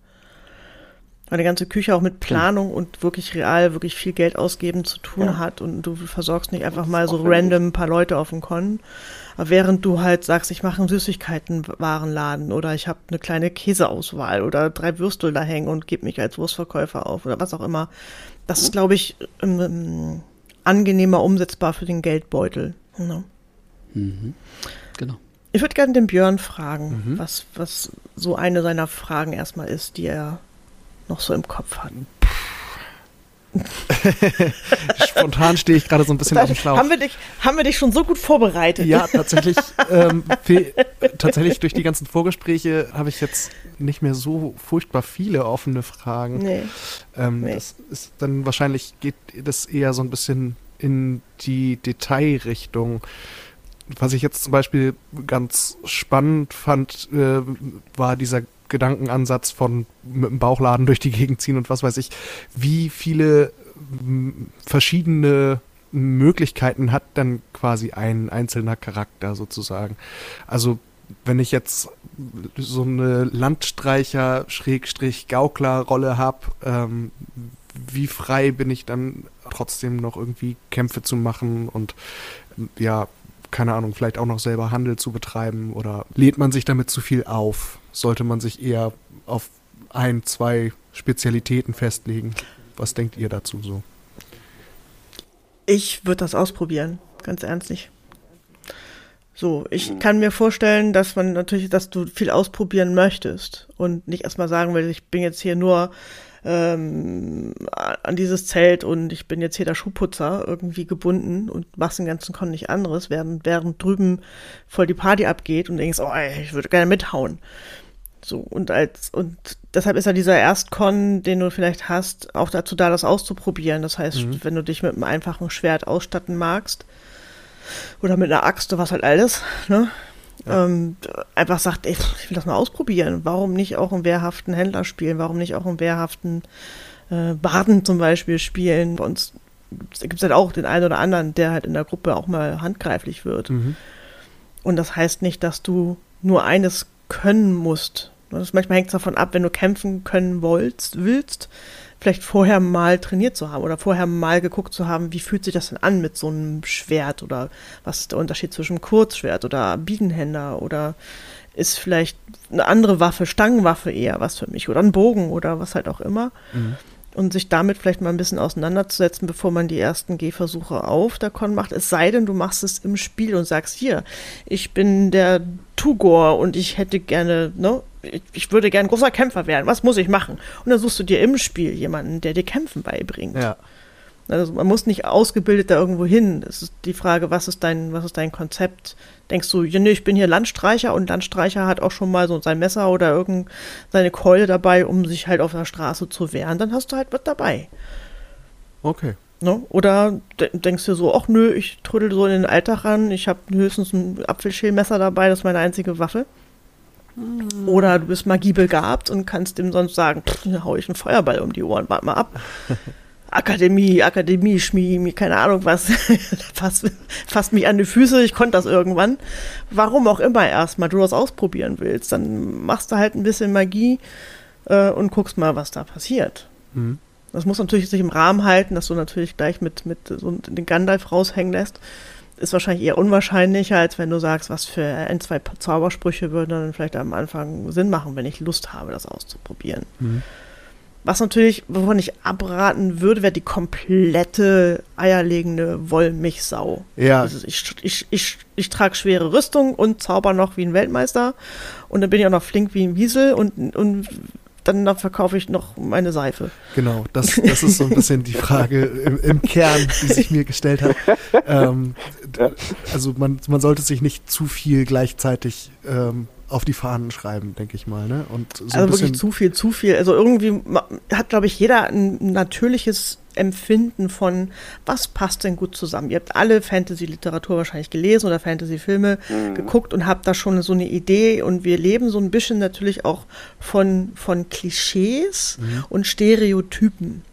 Weil die ganze Küche auch mit Planung und wirklich real, wirklich viel Geld ausgeben zu tun ja. hat und du versorgst nicht einfach mal so random ein paar Leute auf dem Con. Aber während du halt sagst, ich mache einen Süßigkeitenwarenladen oder ich habe eine kleine Käseauswahl oder drei Würstel da hängen und gebe mich als Wurstverkäufer auf oder was auch immer. Das ist, glaube ich, ähm, angenehmer umsetzbar für den Geldbeutel. Ne? Mhm. Genau. Ich würde gerne den Björn fragen, mhm. was, was so eine seiner Fragen erstmal ist, die er noch so im Kopf hat. Spontan stehe ich gerade so ein bisschen auf dem Schlauch. Haben wir dich, haben wir dich schon so gut vorbereitet? Ja, tatsächlich. Ähm, tatsächlich durch die ganzen Vorgespräche habe ich jetzt nicht mehr so furchtbar viele offene Fragen. Nee. Ähm, nee. Das ist dann wahrscheinlich geht das eher so ein bisschen in die Detailrichtung. Was ich jetzt zum Beispiel ganz spannend fand, äh, war dieser Gedankenansatz von mit dem Bauchladen durch die Gegend ziehen und was weiß ich, wie viele verschiedene Möglichkeiten hat dann quasi ein einzelner Charakter sozusagen. Also wenn ich jetzt so eine Landstreicher-Gaukler-Rolle habe, ähm, wie frei bin ich dann trotzdem noch irgendwie Kämpfe zu machen und ja, keine Ahnung, vielleicht auch noch selber Handel zu betreiben oder lädt man sich damit zu viel auf? Sollte man sich eher auf ein, zwei Spezialitäten festlegen? Was denkt ihr dazu so? Ich würde das ausprobieren, ganz ernstlich. So, ich kann mir vorstellen, dass man natürlich, dass du viel ausprobieren möchtest und nicht erstmal sagen willst, ich bin jetzt hier nur ähm, an dieses Zelt und ich bin jetzt hier der Schuhputzer irgendwie gebunden und machst den ganzen Con nicht anderes, während, während drüben voll die Party abgeht und denkst, oh, ey, ich würde gerne mithauen. So, und als, und deshalb ist ja dieser Erstkon, den du vielleicht hast, auch dazu da, das auszuprobieren. Das heißt, mhm. wenn du dich mit einem einfachen Schwert ausstatten magst, oder mit einer Axt oder was halt alles, ne? Ja. Ähm, einfach sagt, ey, ich will das mal ausprobieren. Warum nicht auch einen wehrhaften Händler spielen? Warum nicht auch einen wehrhaften äh, Baden zum Beispiel spielen? Bei uns gibt es halt auch den einen oder anderen, der halt in der Gruppe auch mal handgreiflich wird. Mhm. Und das heißt nicht, dass du nur eines können musst. Das manchmal hängt es davon ab, wenn du kämpfen können wollst, willst, vielleicht vorher mal trainiert zu haben oder vorher mal geguckt zu haben, wie fühlt sich das denn an mit so einem Schwert oder was ist der Unterschied zwischen Kurzschwert oder Biedenhänder oder ist vielleicht eine andere Waffe, Stangenwaffe eher was für mich oder ein Bogen oder was halt auch immer. Mhm und sich damit vielleicht mal ein bisschen auseinanderzusetzen, bevor man die ersten Gehversuche auf der Con macht. Es sei denn, du machst es im Spiel und sagst, hier, ich bin der Tugor und ich hätte gerne, ne, ich würde gerne großer Kämpfer werden. Was muss ich machen? Und dann suchst du dir im Spiel jemanden, der dir Kämpfen beibringt. Ja. Also man muss nicht ausgebildet da irgendwo hin. Es ist die Frage, was ist dein, was ist dein Konzept? Denkst du, ja, nee, ich bin hier Landstreicher und Landstreicher hat auch schon mal so sein Messer oder irgend seine Keule dabei, um sich halt auf der Straße zu wehren, dann hast du halt was dabei. Okay. Ne? Oder denkst du so, ach nö, ich trödel so in den Alltag ran, ich habe höchstens ein Apfelschälmesser dabei, das ist meine einzige Waffe. Mhm. Oder du bist magiebegabt und kannst dem sonst sagen, pff, hau ich einen Feuerball um die Ohren, warte mal ab. Akademie, Akademie, Schmie, keine Ahnung was, fasst, fasst mich an die Füße, ich konnte das irgendwann. Warum auch immer erstmal du das ausprobieren willst, dann machst du halt ein bisschen Magie äh, und guckst mal, was da passiert. Mhm. Das muss natürlich sich im Rahmen halten, dass du natürlich gleich mit, mit so den Gandalf raushängen lässt. Ist wahrscheinlich eher unwahrscheinlicher, als wenn du sagst, was für ein, zwei Zaubersprüche würden dann vielleicht am Anfang Sinn machen, wenn ich Lust habe, das auszuprobieren. Mhm. Was natürlich, wovon ich abraten würde, wäre die komplette eierlegende Wollmilchsau. Ja. Also ich, ich, ich, ich trage schwere Rüstung und zauber noch wie ein Weltmeister. Und dann bin ich auch noch flink wie ein Wiesel und, und dann, dann verkaufe ich noch meine Seife. Genau, das, das ist so ein bisschen die Frage im, im Kern, die sich mir gestellt hat. Ähm, also man, man sollte sich nicht zu viel gleichzeitig ähm, auf die Fahnen schreiben, denke ich mal. Ne? Und so also wirklich zu viel, zu viel. Also irgendwie hat, glaube ich, jeder ein natürliches Empfinden von, was passt denn gut zusammen. Ihr habt alle Fantasy-Literatur wahrscheinlich gelesen oder Fantasy-Filme mhm. geguckt und habt da schon so eine Idee und wir leben so ein bisschen natürlich auch von, von Klischees mhm. und Stereotypen.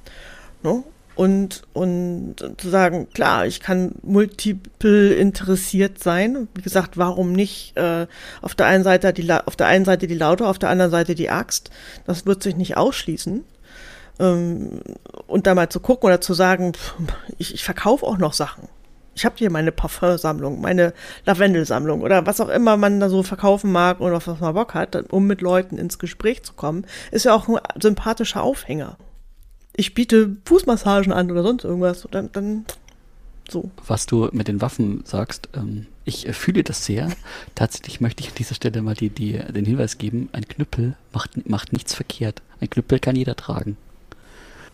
Ne? Und, und zu sagen, klar, ich kann multiple interessiert sein. Wie gesagt, warum nicht äh, auf der einen Seite die auf der einen Seite die Laute, auf der anderen Seite die Axt? Das wird sich nicht ausschließen. Ähm, und da mal zu gucken oder zu sagen, pff, ich, ich verkaufe auch noch Sachen. Ich habe hier meine Parfumsammlung, meine Lavendelsammlung oder was auch immer man da so verkaufen mag oder was man Bock hat, um mit Leuten ins Gespräch zu kommen, ist ja auch ein sympathischer Aufhänger. Ich biete Fußmassagen an oder sonst irgendwas, dann, dann so. Was du mit den Waffen sagst, ähm, ich fühle das sehr. Tatsächlich möchte ich an dieser Stelle mal die, die, den Hinweis geben, ein Knüppel macht, macht nichts verkehrt. Ein Knüppel kann jeder tragen.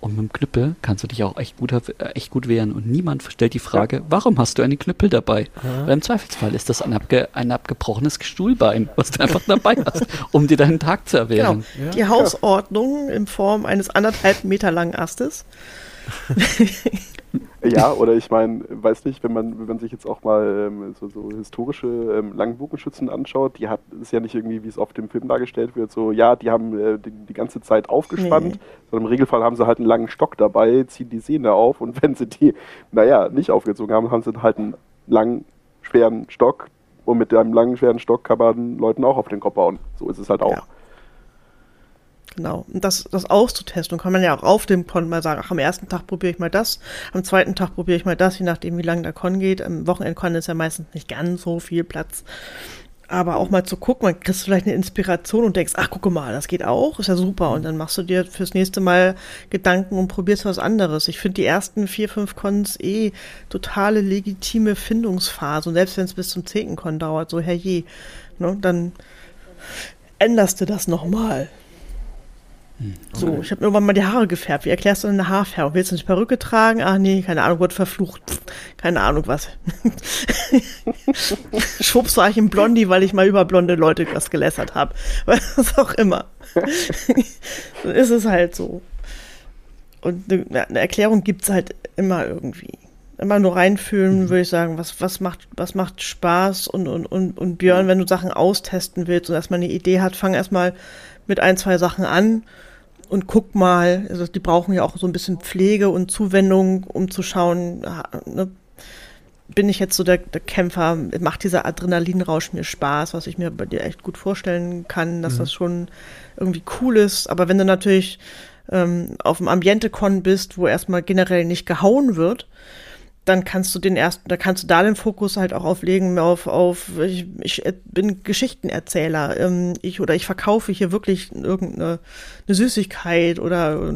Und mit dem Knüppel kannst du dich auch echt gut, äh, echt gut wehren. Und niemand stellt die Frage, warum hast du einen Knüppel dabei? Weil im Zweifelsfall ist das ein, abge, ein abgebrochenes Stuhlbein, was du einfach dabei hast, um dir deinen Tag zu erwehren. Genau. Die Hausordnung in Form eines anderthalb Meter langen Astes. Ja, oder ich meine, weiß nicht, wenn man, wenn man sich jetzt auch mal ähm, so, so historische ähm, Langbogenschützen anschaut, die hat ist ja nicht irgendwie, wie es auf dem Film dargestellt wird, so ja, die haben äh, die, die, ganze Zeit aufgespannt, nee. sondern im Regelfall haben sie halt einen langen Stock dabei, ziehen die Sehne auf und wenn sie die, naja, nicht aufgezogen haben, haben sie halt einen langen, schweren Stock und mit einem langen, schweren Stock kann man Leuten auch auf den Kopf hauen. So ist es halt auch. Ja. Genau. Und das, das auszutesten, kann man ja auch auf dem Con mal sagen, ach, am ersten Tag probiere ich mal das, am zweiten Tag probiere ich mal das, je nachdem, wie lange der Con geht. Am Wochenendcon ist ja meistens nicht ganz so viel Platz. Aber auch mal zu gucken, man kriegst vielleicht eine Inspiration und denkst, ach, gucke mal, das geht auch, ist ja super. Und dann machst du dir fürs nächste Mal Gedanken und probierst was anderes. Ich finde die ersten vier, fünf Cons eh totale legitime Findungsphase. Und selbst wenn es bis zum zehnten Con dauert, so herrje, ne, dann änderst du das nochmal. Okay. So, ich habe irgendwann mal die Haare gefärbt. Wie erklärst du denn eine Haarfärbung? Willst du eine Perücke tragen? Ach nee, keine Ahnung, wurde verflucht. Keine Ahnung was. Schubst war ich in Blondie, weil ich mal über blonde Leute was gelässert habe. Was auch immer. Dann ist es halt so. Und eine, eine Erklärung gibt's halt immer irgendwie. Immer nur reinfühlen, mhm. würde ich sagen, was, was, macht, was macht Spaß und, und, und, und Björn, wenn du Sachen austesten willst und erstmal eine Idee hat, fang erstmal mit ein, zwei Sachen an und guck mal, also die brauchen ja auch so ein bisschen Pflege und Zuwendung, um zu schauen, ne, bin ich jetzt so der, der, Kämpfer, macht dieser Adrenalinrausch mir Spaß, was ich mir bei dir echt gut vorstellen kann, dass mhm. das schon irgendwie cool ist. Aber wenn du natürlich ähm, auf dem Ambiente-Con bist, wo erstmal generell nicht gehauen wird, dann kannst du den ersten, da kannst du da den Fokus halt auch auflegen auf, auf ich, ich bin Geschichtenerzähler, ähm, ich oder ich verkaufe hier wirklich irgendeine eine Süßigkeit oder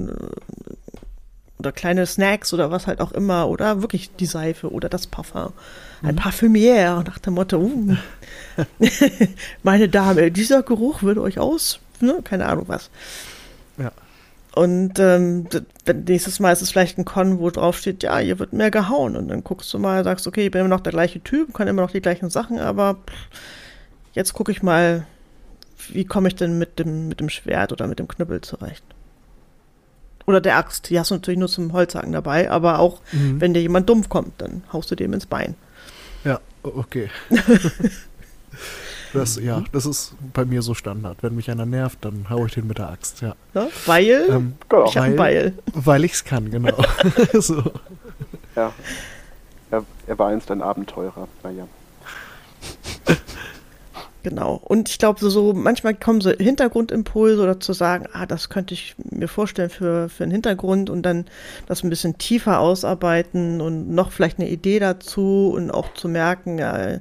oder kleine Snacks oder was halt auch immer oder wirklich die Seife oder das Parfum. Ein mhm. Parfümier nach dem Motto, uh, meine Dame, dieser Geruch würde euch aus, ne? keine Ahnung was. Und ähm, nächstes Mal ist es vielleicht ein Con, wo drauf steht, ja, hier wird mehr gehauen. Und dann guckst du mal, sagst, okay, ich bin immer noch der gleiche Typ, kann immer noch die gleichen Sachen, aber jetzt gucke ich mal, wie komme ich denn mit dem, mit dem Schwert oder mit dem Knüppel zurecht. Oder der Axt, die hast du natürlich nur zum Holzhacken dabei, aber auch mhm. wenn dir jemand dumpf kommt, dann haust du dem ins Bein. Ja, okay. Das, ja, das ist bei mir so Standard. Wenn mich einer nervt, dann haue ich den mit der Axt, ja. ja weil? Ähm, ich habe einen Beil. Weil ich es kann, genau. so. Ja. Er, er, war einst ein Abenteurer, naja. Genau. Und ich glaube, so, so manchmal kommen so Hintergrundimpulse oder zu sagen, ah, das könnte ich mir vorstellen für, für einen Hintergrund und dann das ein bisschen tiefer ausarbeiten und noch vielleicht eine Idee dazu und auch zu merken, ja,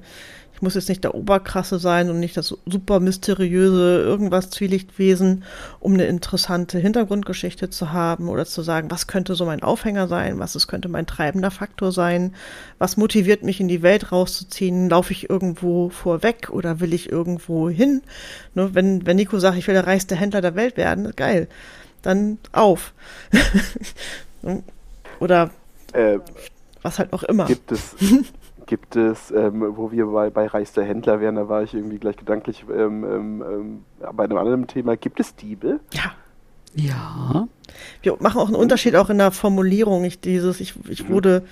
ich muss jetzt nicht der Oberkrasse sein und nicht das super mysteriöse irgendwas Zwielichtwesen, um eine interessante Hintergrundgeschichte zu haben oder zu sagen, was könnte so mein Aufhänger sein, was es könnte mein treibender Faktor sein, was motiviert mich in die Welt rauszuziehen, laufe ich irgendwo vorweg oder will ich irgendwo hin? Ne, wenn, wenn Nico sagt, ich will der reichste Händler der Welt werden, geil, dann auf. oder äh, was halt auch immer. Gibt es, gibt es, ähm, wo wir bei, bei reichster Händler wären, da war ich irgendwie gleich gedanklich ähm, ähm, ähm, bei einem anderen Thema. Gibt es Diebe? Ja. Ja. Wir machen auch einen Unterschied auch in der Formulierung. Ich, dieses, ich, ich mhm. wurde,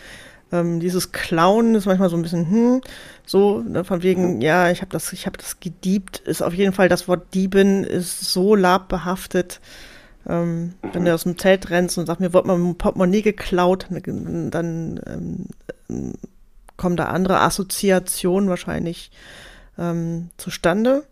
ähm, dieses Klauen ist manchmal so ein bisschen, hm, so, ne, von wegen, mhm. ja, ich habe das, ich habe das gediebt, ist auf jeden Fall das Wort Dieben ist so labbehaftet. Ähm, mhm. Wenn du aus dem Zelt rennst und sagst, mir wurde mal ein Portemonnaie geklaut, dann, dann ähm, kommen da andere Assoziationen wahrscheinlich ähm, zustande.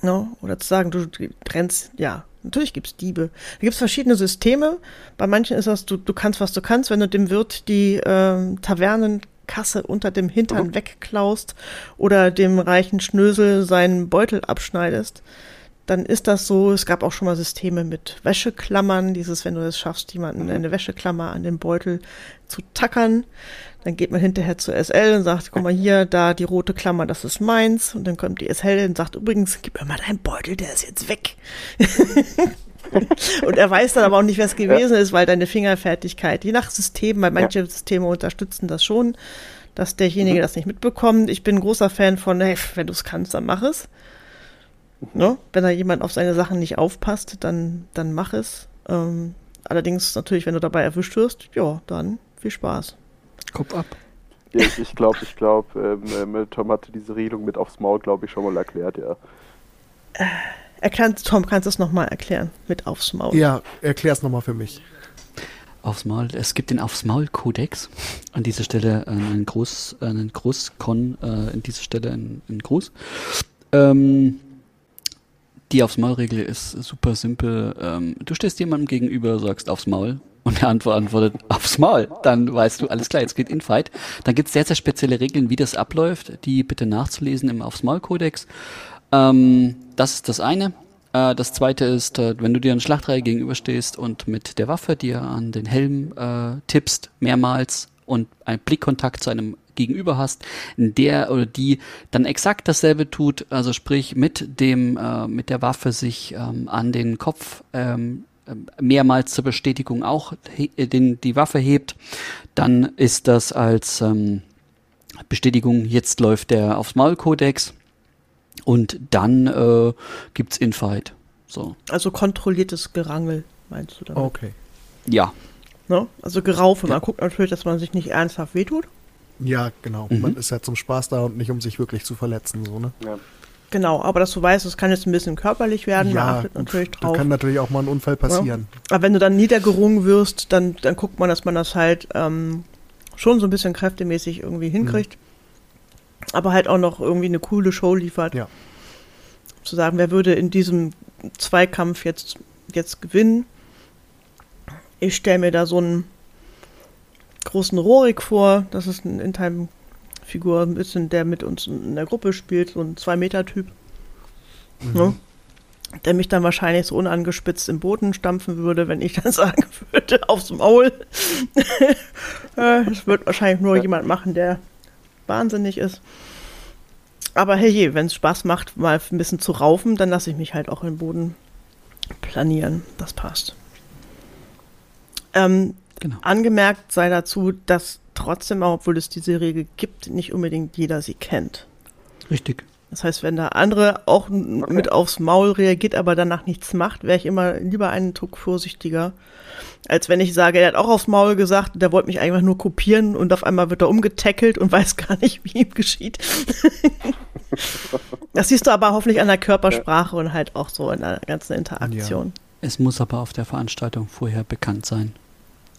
No? Oder zu sagen, du trennst, ja, natürlich gibt es Diebe. Da gibt es verschiedene Systeme. Bei manchen ist das, du, du kannst, was du kannst, wenn du dem Wirt die äh, Tavernenkasse unter dem Hintern mhm. wegklaust oder dem reichen Schnösel seinen Beutel abschneidest dann ist das so. Es gab auch schon mal Systeme mit Wäscheklammern. Dieses, wenn du es schaffst, jemanden mhm. eine Wäscheklammer an den Beutel zu tackern, dann geht man hinterher zur SL und sagt, guck mal hier, da die rote Klammer, das ist meins. Und dann kommt die SL und sagt, übrigens, gib mir mal deinen Beutel, der ist jetzt weg. und er weiß dann aber auch nicht, wer es gewesen ist, weil deine Fingerfertigkeit, je nach System, weil manche. Systeme unterstützen das schon, dass derjenige mhm. das nicht mitbekommt. Ich bin ein großer Fan von, hey, wenn du es kannst, dann mach es. Ne? Wenn da jemand auf seine Sachen nicht aufpasst, dann, dann mach es. Ähm, allerdings natürlich, wenn du dabei erwischt wirst, ja, dann viel Spaß. Kopf ab. Ja, ich glaube, ich glaube, ähm, äh, Tom hatte diese Regelung mit aufs Maul, glaube ich, schon mal erklärt, ja. Äh, erklär, Tom, kannst du es nochmal erklären mit aufs Maul? Ja, erklär es nochmal für mich. Aufs Maul. Es gibt den Aufs Maul-Kodex. An dieser Stelle äh, einen Groß, einen Großkon, äh, an dieser Stelle ein, ein Gruß. Ähm, die aufs Maul-Regel ist super simpel. Ähm, du stehst jemandem gegenüber, sagst aufs Maul und der Antwort antwortet aufs Maul. Dann weißt du, alles klar, jetzt geht Infight. Dann gibt es sehr, sehr spezielle Regeln, wie das abläuft, die bitte nachzulesen im Aufs Maul-Kodex. Ähm, das ist das eine. Äh, das zweite ist, äh, wenn du dir eine Schlachtreihe gegenüberstehst und mit der Waffe dir an den Helm äh, tippst, mehrmals und einen Blickkontakt zu einem gegenüber hast, der oder die dann exakt dasselbe tut, also sprich mit dem äh, mit der Waffe sich ähm, an den Kopf ähm, mehrmals zur Bestätigung auch den, die Waffe hebt, dann ist das als ähm, Bestätigung, jetzt läuft der aufs Maul-Kodex und dann äh, gibt's Infight. So. Also kontrolliertes Gerangel, meinst du damit? Okay. Ja. Ne? Also Geraufe. Ja. Man guckt natürlich, dass man sich nicht ernsthaft wehtut. Ja, genau. Mhm. Man ist ja zum Spaß da und nicht, um sich wirklich zu verletzen, so, ne? Ja. Genau, aber dass du weißt, es kann jetzt ein bisschen körperlich werden, ja, man achtet natürlich drauf. Da kann natürlich auch mal ein Unfall passieren. Ja. Aber wenn du dann niedergerungen wirst, dann, dann guckt man, dass man das halt ähm, schon so ein bisschen kräftemäßig irgendwie hinkriegt. Mhm. Aber halt auch noch irgendwie eine coole Show liefert. Ja. Zu sagen, wer würde in diesem Zweikampf jetzt, jetzt gewinnen? Ich stelle mir da so einen großen Rorik vor. Das ist ein In-Time-Figur, ein bisschen, der mit uns in der Gruppe spielt, so ein Zwei-Meter-Typ. Mhm. Ne? Der mich dann wahrscheinlich so unangespitzt im Boden stampfen würde, wenn ich dann sagen würde, aufs Maul. das wird wahrscheinlich nur jemand machen, der wahnsinnig ist. Aber hey, wenn es Spaß macht, mal ein bisschen zu raufen, dann lasse ich mich halt auch im Boden planieren. Das passt. Ähm, Genau. Angemerkt sei dazu, dass trotzdem, obwohl es diese Regel gibt, nicht unbedingt jeder sie kennt. Richtig. Das heißt, wenn der andere auch okay. mit aufs Maul reagiert, aber danach nichts macht, wäre ich immer lieber einen Tuck vorsichtiger, als wenn ich sage, er hat auch aufs Maul gesagt, der wollte mich einfach nur kopieren und auf einmal wird er umgetackelt und weiß gar nicht, wie ihm geschieht. das siehst du aber hoffentlich an der Körpersprache ja. und halt auch so in der ganzen Interaktion. Ja. Es muss aber auf der Veranstaltung vorher bekannt sein.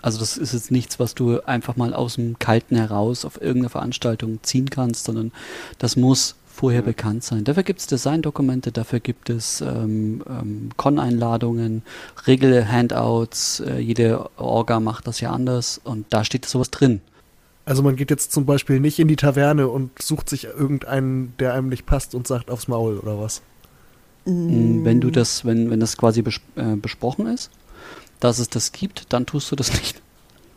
Also das ist jetzt nichts, was du einfach mal aus dem Kalten heraus auf irgendeine Veranstaltung ziehen kannst, sondern das muss vorher mhm. bekannt sein. Dafür gibt es Designdokumente, dafür gibt es ähm, ähm, Con-Einladungen, Regel-Handouts, äh, jede Orga macht das ja anders und da steht sowas drin. Also man geht jetzt zum Beispiel nicht in die Taverne und sucht sich irgendeinen, der einem nicht passt und sagt aufs Maul oder was? Mm, wenn du das, wenn, wenn das quasi bes äh, besprochen ist, dass es das gibt, dann tust du das nicht.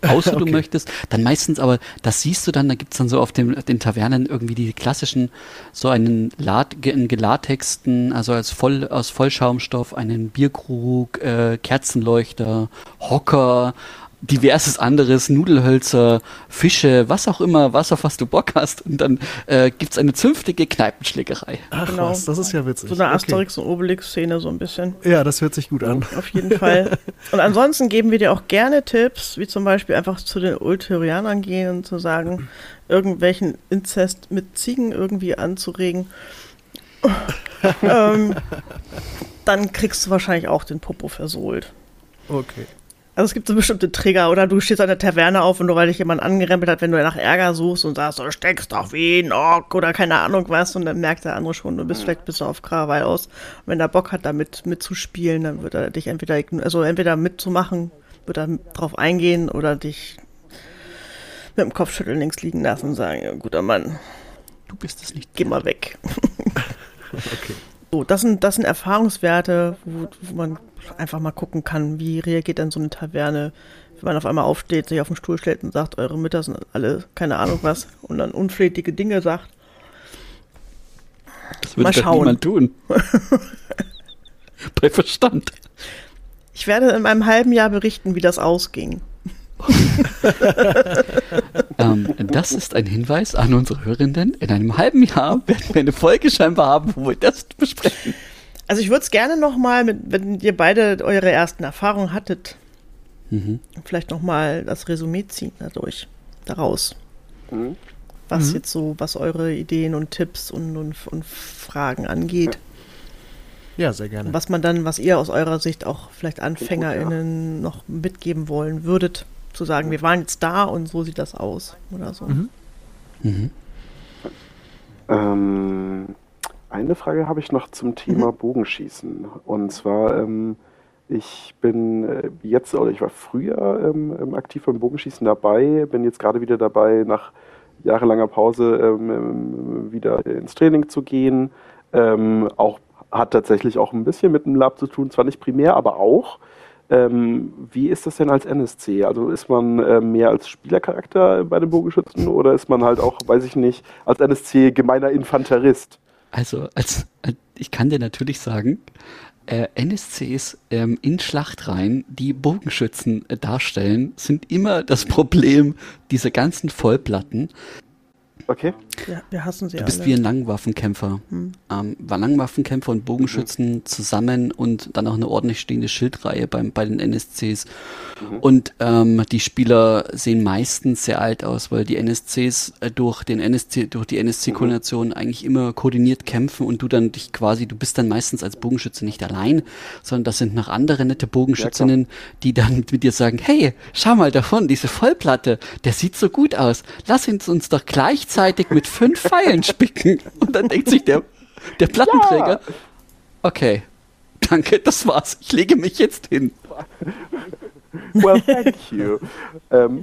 Außer okay. du möchtest, dann meistens aber, das siehst du dann, da gibt es dann so auf dem, den Tavernen irgendwie die klassischen, so einen Lat, gelatexten, also als voll, aus Vollschaumstoff, einen Bierkrug, äh, Kerzenleuchter, Hocker, diverses anderes, Nudelhölzer, Fische, was auch immer, was auf was du Bock hast. Und dann äh, gibt es eine zünftige Kneipenschlägerei. Ach genau. was, das ist ja witzig. So eine Asterix- und Obelix-Szene so ein bisschen. Ja, das hört sich gut an. Auf jeden Fall. Und ansonsten geben wir dir auch gerne Tipps, wie zum Beispiel einfach zu den Ulterianern gehen und zu sagen, irgendwelchen Inzest mit Ziegen irgendwie anzuregen. ähm, dann kriegst du wahrscheinlich auch den Popo versohlt. Okay. Also es gibt so bestimmte Trigger oder du stehst an der Taverne auf und nur weil dich jemand angerempelt hat, wenn du nach Ärger suchst und sagst, du steckst doch wie ein Ork oder keine Ahnung was und dann merkt der andere schon, du bist vielleicht bist du auf Krawall aus. Und wenn er Bock hat, damit mitzuspielen, dann wird er dich entweder, also entweder mitzumachen, wird er drauf eingehen oder dich mit dem Kopfschütteln links liegen lassen und sagen, ja, guter Mann, Du bist es nicht. geh mal weg. So, das sind, das sind Erfahrungswerte, wo, wo man einfach mal gucken kann, wie reagiert dann so eine Taverne, wenn man auf einmal aufsteht, sich auf den Stuhl stellt und sagt, eure Mütter sind alle keine Ahnung was und dann unflätige Dinge sagt. Das würde Mal schauen. niemand tun. Bei Verstand. Ich werde in einem halben Jahr berichten, wie das ausging. Ähm, das ist ein Hinweis an unsere Hörenden. In einem halben Jahr werden wir eine Folge scheinbar haben, wo wir das besprechen. Also ich würde es gerne nochmal, wenn ihr beide eure ersten Erfahrungen hattet, Mhm. vielleicht nochmal das Resümee ziehen dadurch, daraus. Mhm. Was Mhm. jetzt so, was eure Ideen und Tipps und, und, und Fragen angeht. Ja, sehr gerne. Was man dann, was ihr aus eurer Sicht auch vielleicht AnfängerInnen noch mitgeben wollen würdet, zu sagen, wir waren jetzt da und so sieht das aus oder so. Mhm. Mhm. Ähm, eine Frage habe ich noch zum Thema Bogenschießen. Und zwar, ähm, ich bin äh, jetzt, oder ich war früher ähm, ähm, aktiv beim Bogenschießen dabei, bin jetzt gerade wieder dabei, nach jahrelanger Pause ähm, ähm, wieder ins Training zu gehen. Ähm, auch hat tatsächlich auch ein bisschen mit dem Lab zu tun, zwar nicht primär, aber auch. Ähm, wie ist das denn als NSC? Also ist man äh, mehr als Spielercharakter bei den Bogenschützen oder ist man halt auch, weiß ich nicht, als NSC gemeiner Infanterist? Also, als, ich kann dir natürlich sagen, äh, NSCs ähm, in Schlachtreihen, die Bogenschützen äh, darstellen, sind immer das Problem dieser ganzen Vollplatten. Okay. Ja, wir hassen sie Du bist alle. wie ein Langwaffenkämpfer. Hm. Ähm, war Langwaffenkämpfer und Bogenschützen zusammen und dann auch eine ordentlich stehende Schildreihe beim, bei den NSCs. Und ähm, die Spieler sehen meistens sehr alt aus, weil die NSCs äh, durch den NSC, durch die NSC-Koordination eigentlich immer koordiniert kämpfen und du dann dich quasi, du bist dann meistens als Bogenschütze nicht allein, sondern das sind noch andere nette Bogenschützinnen, die dann mit dir sagen, hey, schau mal davon, diese Vollplatte, der sieht so gut aus. Lass uns uns doch gleichzeitig mit fünf Pfeilen spicken. Und dann denkt sich der, der Plattenträger, okay, danke, das war's. Ich lege mich jetzt hin. Well, thank you. ähm,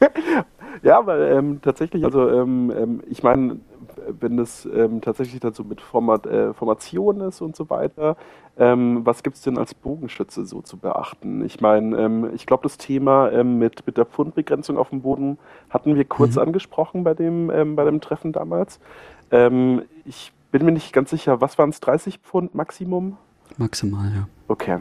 ja, weil ähm, tatsächlich, also ähm, ähm, ich meine, wenn das ähm, tatsächlich dann so mit Format, äh, Formation ist und so weiter, ähm, was gibt es denn als Bogenschütze so zu beachten? Ich meine, ähm, ich glaube, das Thema ähm, mit, mit der Pfundbegrenzung auf dem Boden hatten wir kurz Mhm. angesprochen bei dem, ähm, bei dem Treffen damals. Ähm, ich bin mir nicht ganz sicher, was waren es, 30 Pfund Maximum? Maximal, ja. Okay.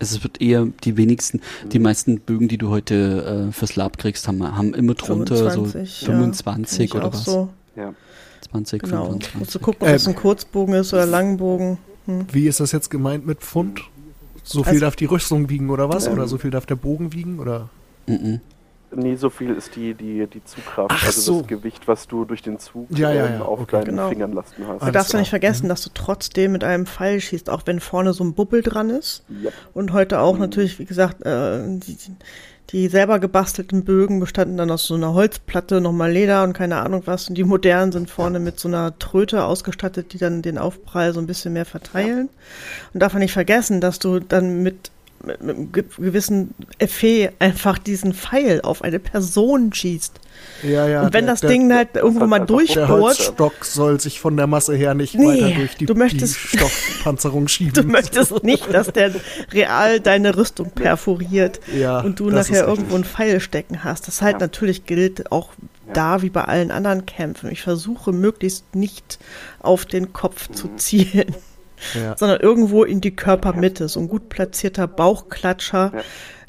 Also Es wird eher die wenigsten, die meisten Bögen, die du heute äh, fürs Lab kriegst, haben, haben immer drunter 25, so ja, 25 Kenn ich oder auch was. So. Ja. 20, Genau. 25. Musst du gucken, ob Äh, das ein Kurzbogen ist oder Langbogen. Hm. Wie ist das jetzt gemeint mit Pfund? So viel Also- darf die Rüstung wiegen oder was? Ähm. Oder so viel darf der Bogen wiegen? Oder? Mhm. Nee, so viel ist die, die, die Zugkraft, Ach also so. das Gewicht, was du durch den Zug Ja, ja, ähm, ja, auf okay. deinen Genau. Fingern lasten hast. Du darfst ja nicht vergessen, Mhm. dass du trotzdem mit einem Pfeil schießt, auch wenn vorne so ein Bubbel dran ist. Ja. Und heute auch Mhm. natürlich, wie gesagt, äh, die, die selber gebastelten Bögen bestanden dann aus so einer Holzplatte, nochmal Leder und keine Ahnung was. Und die modernen sind vorne mit so einer Tröte ausgestattet, die dann den Aufprall so ein bisschen mehr verteilen. Und darf man nicht vergessen, dass du dann mit, mit, mit einem ge- gewissen Effet einfach diesen Pfeil auf eine Person schießt. Ja, ja. und wenn der, das der, Ding halt irgendwo mal einfach Der durchbohrt, Holzstock soll sich von der Masse her nicht Nee, weiter durch die, du möchtest- die Stoffpanzerung schieben. Du möchtest nicht, dass der real deine Rüstung perforiert ja, und du nachher irgendwo einen. Pfeil stecken hast. Das halt Ja. natürlich gilt auch da wie bei allen anderen Kämpfen. Ich versuche möglichst nicht auf den Kopf zu Mhm. zielen, Ja. sondern irgendwo in die Körpermitte. So ein gut platzierter Bauchklatscher Ja.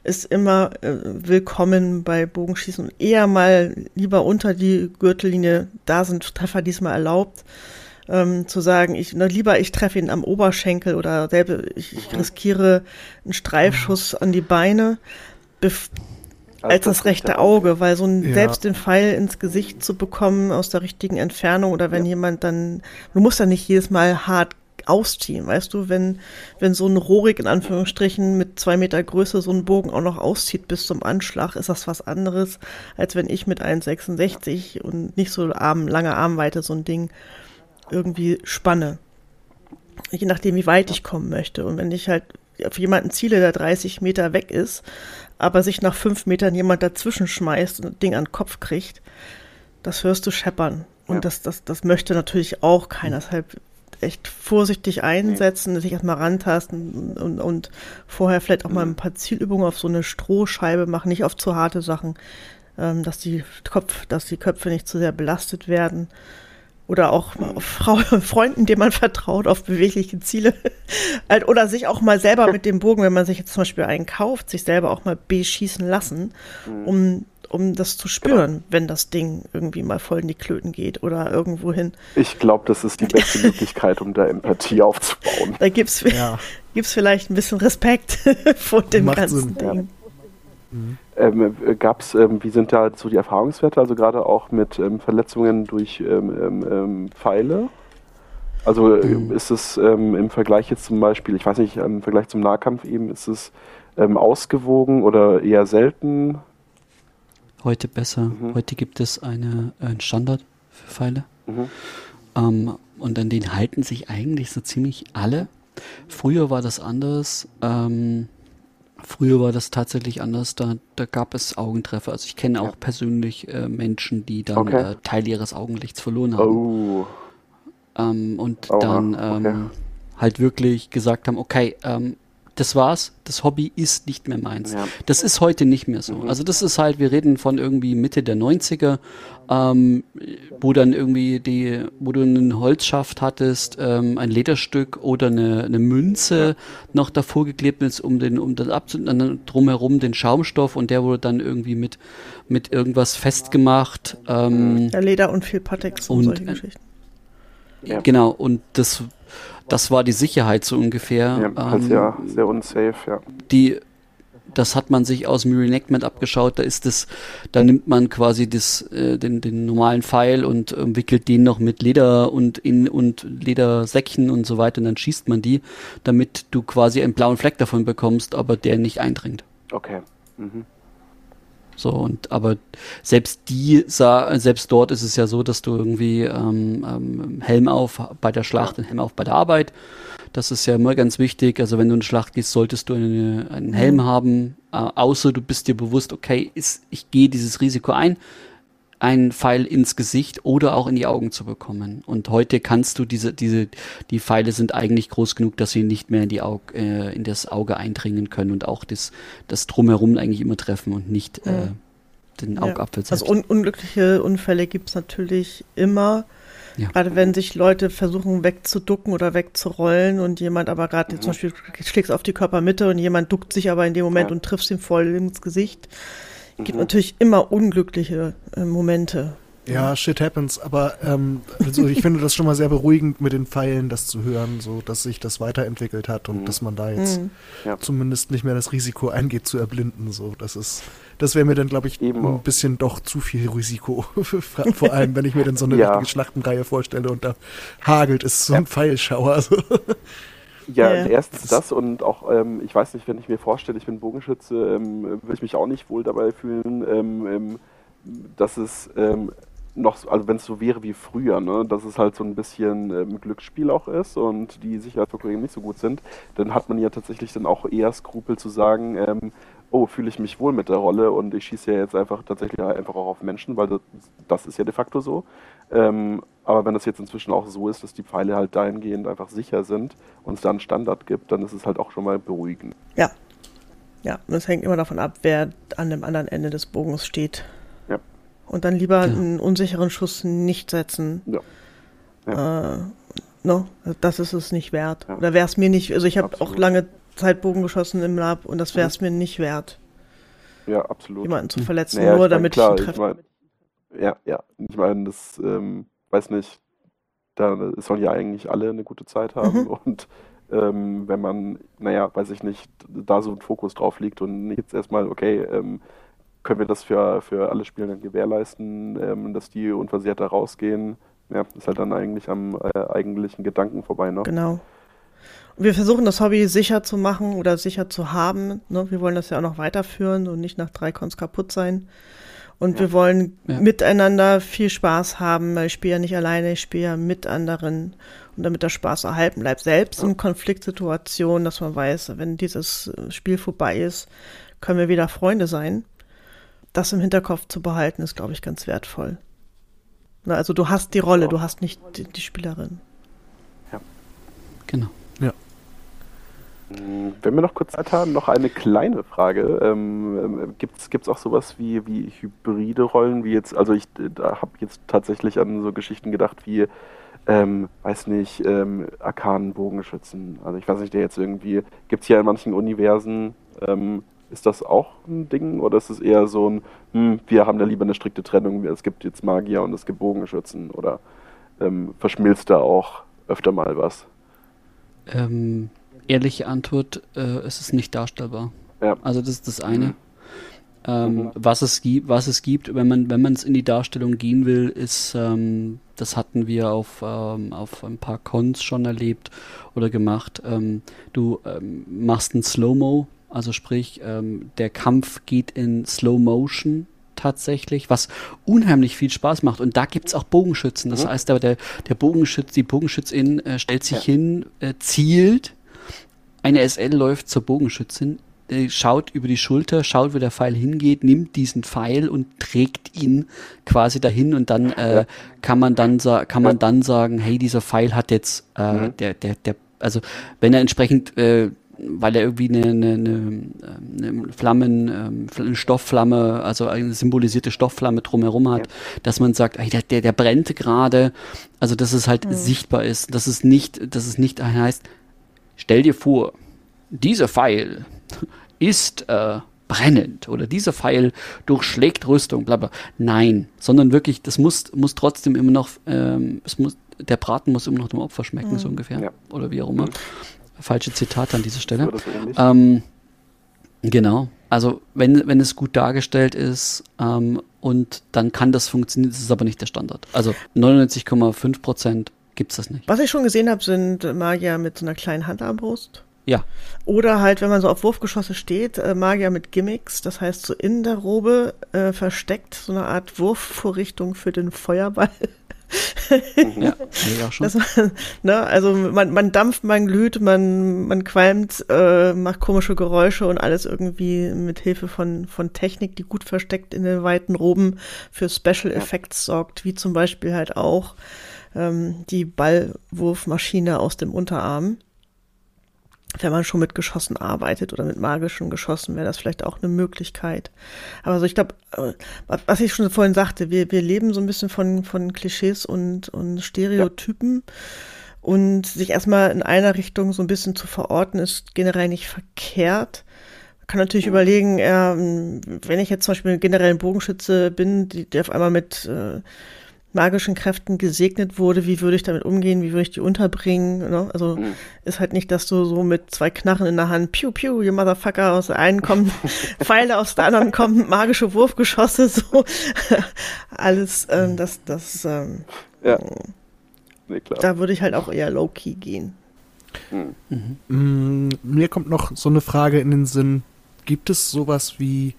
Ist immer äh, willkommen bei Bogenschießen und eher mal lieber unter die Gürtellinie. Da sind Treffer diesmal erlaubt. Ähm, zu sagen, ich na, lieber ich treffe ihn am Oberschenkel oder selber ich, ich riskiere einen Streifschuss an die Beine, bef als das rechte Auge, weil so ein, Ja. selbst den Pfeil ins Gesicht zu bekommen aus der richtigen Entfernung oder wenn jemand dann, du musst ja nicht jedes Mal hart ausziehen. Weißt du, wenn, wenn so ein Rohrig in Anführungsstrichen mit zwei Meter Größe so einen Bogen auch noch auszieht bis zum Anschlag, ist das was anderes, als wenn ich mit 1,66 und nicht so Arm, lange Armweite so ein Ding irgendwie spanne. Je nachdem, wie weit ich kommen möchte. Und wenn ich halt auf jemanden ziele, der 30 Meter weg ist, aber sich nach fünf Metern jemand dazwischen schmeißt und das Ding an den Kopf kriegt, das hörst du scheppern. Und ja. das, das, das möchte natürlich auch keiner. Deshalb echt vorsichtig einsetzen, nee. sich erstmal rantasten und, und, und, vorher vielleicht auch mal ein paar Zielübungen auf so eine Strohscheibe machen, nicht auf zu harte Sachen, ähm, dass die Kopf, dass die Köpfe nicht zu sehr belastet werden. Oder auch auf Frau, Freunden, denen man vertraut, auf bewegliche Ziele. Halt, oder sich auch mal selber mit dem Bogen, wenn man sich jetzt zum Beispiel einen kauft, sich selber auch mal beschießen lassen, mhm. um um das zu spüren, genau. wenn das Ding irgendwie mal voll in die Klöten geht oder irgendwo hin. Ich glaube, das ist die beste Möglichkeit, um da Empathie aufzubauen. Da gibt es ja. vielleicht ein bisschen Respekt vor dem Macht ganzen Sinn. Ding. Ja. Mhm. Ähm, äh, gab's, ähm, wie sind da so die Erfahrungswerte, also gerade auch mit ähm, Verletzungen durch ähm, ähm, ähm, Pfeile? Also äh, mhm. ist es im Vergleich jetzt zum Beispiel, ich weiß nicht, im Vergleich zum Nahkampf eben, ist es ausgewogen oder eher selten? Heute besser. Mhm. Heute gibt es eine, einen Standard für Pfeile. Mhm. Ähm, und an den halten sich eigentlich so ziemlich alle. Früher war das anders. Ähm, früher war das tatsächlich anders. Da, da gab es Augentreffer. Also ich kenne auch persönlich äh, Menschen, die dann okay. äh, Teil ihres Augenlichts verloren haben. Oh. Ähm, und Oha. dann ähm, okay. halt wirklich gesagt haben, okay, ähm, das war's, das Hobby ist nicht mehr meins. Ja. Das ist heute nicht mehr so. Mhm. Also das ist halt, wir reden von irgendwie Mitte der 90er, ähm, wo dann irgendwie die, wo du einen Holzschaft hattest, ähm, ein Lederstück oder eine, eine Münze noch davor geklebt ist, um den, um das abzunehmen, drumherum den Schaumstoff und der wurde dann irgendwie mit, mit irgendwas festgemacht. Ähm, ja, Leder und viel Patex und, und solche Geschichten. Ja. Genau, und das das war die Sicherheit so ungefähr. Ja, ähm, ja sehr unsafe, ja. Die, das hat man sich aus dem Reenactment abgeschaut. Da ist es, da nimmt man quasi das, äh, den, den normalen Pfeil und äh, wickelt den noch mit Leder und in und Ledersäckchen und so weiter und dann schießt man die, damit du quasi einen blauen Fleck davon bekommst, aber der nicht eindringt. Okay. Mhm. So, und aber selbst die selbst dort ist es ja so, dass du irgendwie ähm, ähm, Helm auf bei der Schlacht und Helm auf bei der Arbeit. Das ist ja immer ganz wichtig. Also wenn du in eine Schlacht gehst, solltest du eine, einen Helm mhm. haben, äh, außer du bist dir bewusst, okay, ist, ich gehe dieses Risiko ein einen Pfeil ins Gesicht oder auch in die Augen zu bekommen. Und heute kannst du diese, diese, die Pfeile sind eigentlich groß genug, dass sie nicht mehr in die Auge, äh, in das Auge eindringen können und auch das, das drumherum eigentlich immer treffen und nicht äh, den Augapfel ja. Also un unglückliche Unfälle gibt's natürlich immer. Ja. Gerade wenn sich Leute versuchen wegzuducken oder wegzurollen und jemand aber gerade mhm. zum Beispiel schlägst auf die Körpermitte und jemand duckt sich aber in dem Moment ja. und trifft ihn voll ins Gesicht gibt mhm. natürlich immer unglückliche äh, Momente. Ja, shit happens, aber ähm, also ich finde das schon mal sehr beruhigend mit den Pfeilen, das zu hören, so dass sich das weiterentwickelt hat und mhm. dass man da jetzt mhm. zumindest nicht mehr das Risiko eingeht zu erblinden. So, das ist, das wäre mir dann, glaube ich, Eben ein bisschen doch zu viel Risiko. Vor allem, wenn ich mir dann so eine ja. richtige Schlachtenreihe vorstelle und da hagelt es so ein Pfeilschauer. So. Ja, ja. erstens das und auch, ähm, ich weiß nicht, wenn ich mir vorstelle, ich bin Bogenschütze, ähm, würde ich mich auch nicht wohl dabei fühlen, ähm, ähm dass es ähm, noch, also wenn es so wäre wie früher, ne, dass es halt so ein bisschen ähm, Glücksspiel auch ist und die Sicherheitsvorkehrungen nicht so gut sind, dann hat man ja tatsächlich dann auch eher Skrupel zu sagen, oh, fühle ich mich wohl mit der Rolle und ich schieße ja jetzt einfach tatsächlich einfach auch auf Menschen, weil das, das ist ja de facto so. Ähm, aber wenn das jetzt inzwischen auch so ist, dass die Pfeile halt dahingehend einfach sicher sind und es da einen Standard gibt, dann ist es halt auch schon mal beruhigend. Ja. Ja, und es hängt immer davon ab, wer an dem anderen Ende des Bogens steht. Ja. Und dann lieber ja. einen unsicheren Schuss nicht setzen. Ja. ja. Äh, no, das ist es nicht wert. Ja. Oder wäre es mir nicht, also ich habe auch lange Zeitbogen geschossen im Lab und das wäre es mhm. mir nicht wert. Ja, absolut. Jemanden zu verletzen, naja, nur ich mein, damit klar, ich ihn treffe. Ich mein, ja, ja. Ich meine, das, ähm, weiß nicht, da sollen ja eigentlich alle eine gute Zeit haben mhm. und ähm, wenn man, naja, weiß ich nicht, da so ein Fokus drauf liegt und jetzt erstmal, okay, ähm, können wir das für, für alle Spielenden gewährleisten, ähm, dass die unversehrt da rausgehen, ja, ist halt dann eigentlich am äh, eigentlichen Gedanken vorbei noch. Genau. Wir versuchen das Hobby sicher zu machen oder sicher zu haben. Ne? Wir wollen das ja auch noch weiterführen und nicht nach drei Cons kaputt sein. Und ja. wir wollen ja. miteinander viel Spaß haben, weil ich spiele ja nicht alleine, ich spiele ja mit anderen. Und damit der Spaß erhalten bleibt, selbst in Konfliktsituationen, dass man weiß, wenn dieses Spiel vorbei ist, können wir wieder Freunde sein. Das im Hinterkopf zu behalten, ist, glaube ich, ganz wertvoll. Na, also du hast die Rolle, du hast nicht die, die Spielerin. Ja. Genau. Wenn wir noch kurz Zeit haben, noch eine kleine Frage. Ähm, ähm Gibt es auch sowas wie, wie hybride Rollen, wie jetzt, also ich habe jetzt tatsächlich an so Geschichten gedacht wie, ähm, weiß nicht, ähm, arkanen Bogenschützen. Also ich weiß nicht, der jetzt irgendwie, gibt es ja in manchen Universen, ähm, ist das auch ein Ding oder ist es eher so ein, hm, wir haben da lieber eine strikte Trennung, es gibt jetzt Magier und es gibt Bogenschützen oder ähm, verschmilzt da auch öfter mal was? Ähm, ehrliche Antwort, äh, es ist nicht darstellbar. Ja. Also das ist das eine. Mhm. Ähm, mhm. was, es gibt, was es gibt, wenn man wenn man es in die Darstellung gehen will, ist, ähm, das hatten wir auf, ähm, auf ein paar Cons schon erlebt oder gemacht. Ähm, du ähm, machst ein Slow-Mo, also sprich, ähm, der Kampf geht in Slow Motion tatsächlich, was unheimlich viel Spaß macht. Und da gibt es auch Bogenschützen. Das mhm. heißt, der, der Bogenschütz, die Bogenschützin äh, stellt sich ja. hin, äh, zielt eine SL läuft zur Bogenschützin, schaut über die Schulter, schaut, wo der Pfeil hingeht, nimmt diesen Pfeil und trägt ihn quasi dahin und dann äh, kann man dann kann man dann sagen, hey, dieser Pfeil hat jetzt äh, mhm. der der der also wenn er entsprechend äh, weil er irgendwie eine, eine, eine, eine Flammen, ähm, eine Stoffflamme, also eine symbolisierte Stoffflamme drumherum hat, ja. dass man sagt, ey, der, der, der brennt gerade, also dass es halt mhm. sichtbar ist, dass es nicht, dass es nicht heißt, Stell dir vor, dieser Pfeil ist äh, brennend oder dieser Pfeil durchschlägt Rüstung, bla bla. Nein, sondern wirklich, das muss, muss trotzdem immer noch, ähm, es muss, der Braten muss immer noch dem Opfer schmecken, mhm. so ungefähr. Ja. Oder wie auch immer. Mhm. Falsche Zitat an dieser Stelle. Ähm, genau. Also wenn, wenn es gut dargestellt ist ähm, und dann kann das funktionieren, das ist aber nicht der Standard. Also 99,5 Prozent gibt es das nicht. Was ich schon gesehen habe, sind Magier mit so einer kleinen Handarmbrust. Ja. Oder halt, wenn man so auf Wurfgeschosse steht, äh, Magier mit Gimmicks, das heißt so in der Robe äh, versteckt so eine Art Wurfvorrichtung für den Feuerball. Mhm. ja, ja schon. Das, ne, also man, man dampft, man glüht, man, man qualmt, äh, macht komische Geräusche und alles irgendwie mit Hilfe von, von Technik, die gut versteckt in den weiten Roben für Special Effects sorgt, wie zum Beispiel halt auch ähm, die Ballwurfmaschine aus dem Unterarm. Wenn man schon mit Geschossen arbeitet oder mit magischen Geschossen, wäre das vielleicht auch eine Möglichkeit. Aber so, ich glaube, äh, was ich schon vorhin sagte, wir, wir leben so ein bisschen von, von Klischees und, und Stereotypen. Ja. Und sich erstmal in einer Richtung so ein bisschen zu verorten, ist generell nicht verkehrt. Man kann natürlich mhm. überlegen, äh, wenn ich jetzt zum Beispiel generell ein Bogenschütze bin, die, die auf einmal mit äh, magischen Kräften gesegnet wurde, wie würde ich damit umgehen, wie würde ich die unterbringen. Ne? Also mhm. ist halt nicht, dass du so mit zwei Knarren in der Hand, piu, piu, you motherfucker, aus der einen kommen Pfeile, aus der anderen kommen magische Wurfgeschosse, so alles, ähm, das, das, ähm, ja. Nee, klar. da würde ich halt auch eher low-key gehen. Mhm. Mhm. Mir kommt noch so eine Frage in den Sinn, gibt es sowas wie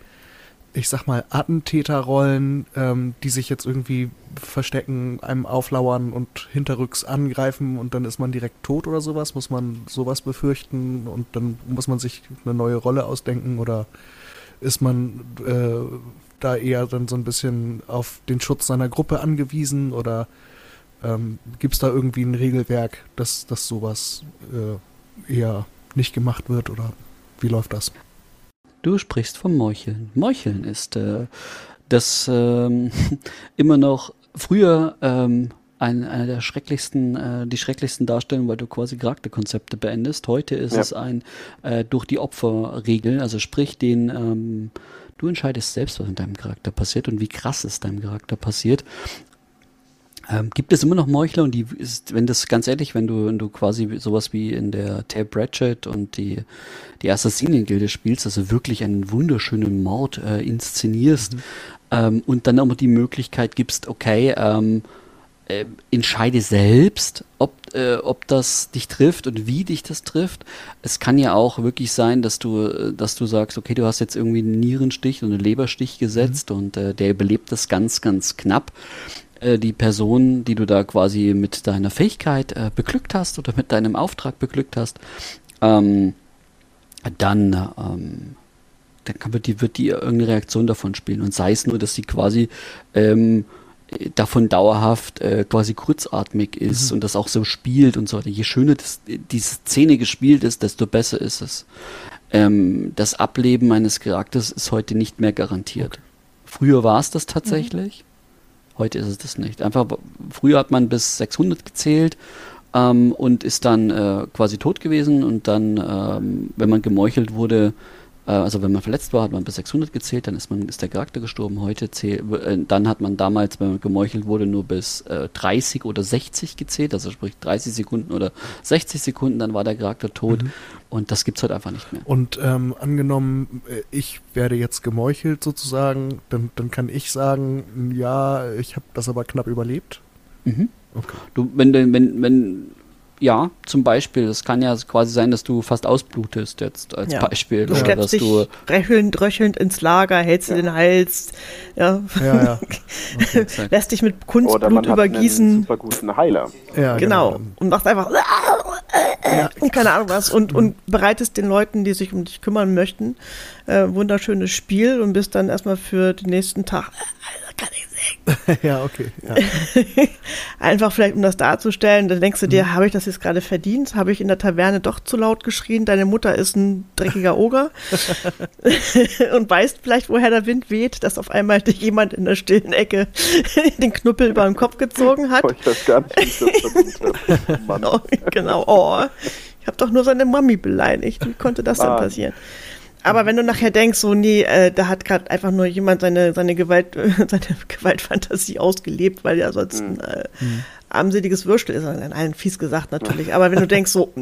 ich sag mal, Attentäterrollen, ähm, die sich jetzt irgendwie verstecken, einem auflauern und hinterrücks angreifen und dann ist man direkt tot oder sowas? Muss man sowas befürchten und dann muss man sich eine neue Rolle ausdenken oder ist man äh, da eher dann so ein bisschen auf den Schutz seiner Gruppe angewiesen oder ähm, gibt es da irgendwie ein Regelwerk, dass, dass sowas äh, eher nicht gemacht wird oder wie läuft das? Du sprichst vom Meucheln. Meucheln ist äh, das ähm, immer noch früher ähm, ein, eine der schrecklichsten, äh, die schrecklichsten Darstellungen, weil du quasi Charakterkonzepte beendest. Heute ist ja. es ein äh, durch die Opferregel, also sprich den ähm, du entscheidest selbst, was in deinem Charakter passiert und wie krass es deinem Charakter passiert. Ähm, gibt es immer noch Meuchler und die ist, wenn das ganz ehrlich, wenn du, wenn du quasi sowas wie in der Tab Ratchet und die, die Assassinen-Gilde spielst, also wirklich einen wunderschönen Mord äh, inszenierst mhm. ähm, und dann auch die Möglichkeit gibst, okay, ähm, äh, entscheide selbst, ob, äh, ob das dich trifft und wie dich das trifft. Es kann ja auch wirklich sein, dass du, äh, dass du sagst, okay, du hast jetzt irgendwie einen Nierenstich und einen Leberstich gesetzt mhm. und äh, der überlebt das ganz, ganz knapp. Äh, die Person, die du da quasi mit deiner Fähigkeit äh, beglückt hast oder mit deinem Auftrag beglückt hast, ähm, dann ähm, dann wird die, wird die irgendeine Reaktion davon spielen. Und sei es nur, dass sie quasi ähm, davon dauerhaft äh, quasi kurzatmig ist mhm. und das auch so spielt und so weiter. Je schöner das, diese Szene gespielt ist, desto besser ist es. Ähm, das Ableben eines Charakters ist heute nicht mehr garantiert. Okay. Früher war es das tatsächlich, mhm. Heute ist es das nicht. Einfach, früher hat man bis 600 gezählt ähm, und ist dann äh, quasi tot gewesen und dann, ähm, wenn man gemeuchelt wurde, also wenn man verletzt war, hat man bis 600 gezählt, dann ist, man, ist der Charakter gestorben. Heute zählt, äh, dann hat man damals, wenn man gemeuchelt wurde, nur bis äh, 30 oder 60 gezählt, also sprich 30 Sekunden oder 60 Sekunden, dann war der Charakter tot. Mhm. Und das gibt es heute einfach nicht mehr. Und ähm, angenommen, äh, ich werde jetzt gemeuchelt sozusagen, dann, dann kann ich sagen, ja, ich habe das aber knapp überlebt. Mhm. Okay. Du, wenn, wenn, wenn ja, zum Beispiel. Es kann ja quasi sein, dass du fast ausblutest jetzt als ja. Beispiel. Du oder dass dich du röchelnd, röchelnd ins Lager, hältst ja. dir den Hals, ja. ja, ja. Okay, lässt dich mit Kunstblut oder man übergießen. Hat einen super guten Heiler. Ja, genau. genau. Und machst einfach ja. keine Ahnung was und, und bereitest den Leuten, die sich um dich kümmern möchten, äh, wunderschönes Spiel und bist dann erstmal für den nächsten Tag, also kann ich ja, okay. Ja. Einfach vielleicht, um das darzustellen, dann denkst du dir, mhm. habe ich das jetzt gerade verdient? Habe ich in der Taverne doch zu laut geschrien? Deine Mutter ist ein dreckiger Oger und weißt vielleicht, woher der Wind weht, dass auf einmal dich jemand in der stillen Ecke den Knuppel über den Kopf gezogen hat. Oh, ich weiß gar nicht, wie ich das verdient habe. Genau, oh. Ich habe doch nur seine Mami beleidigt. Wie konnte das ah. denn passieren? Aber wenn du nachher denkst, so, nee, äh, da hat gerade einfach nur jemand seine, seine, Gewalt, seine Gewaltfantasie ausgelebt, weil er sonst ein äh, mhm. armseliges Würstel ist, in allen fies gesagt natürlich. Aber wenn du denkst, so,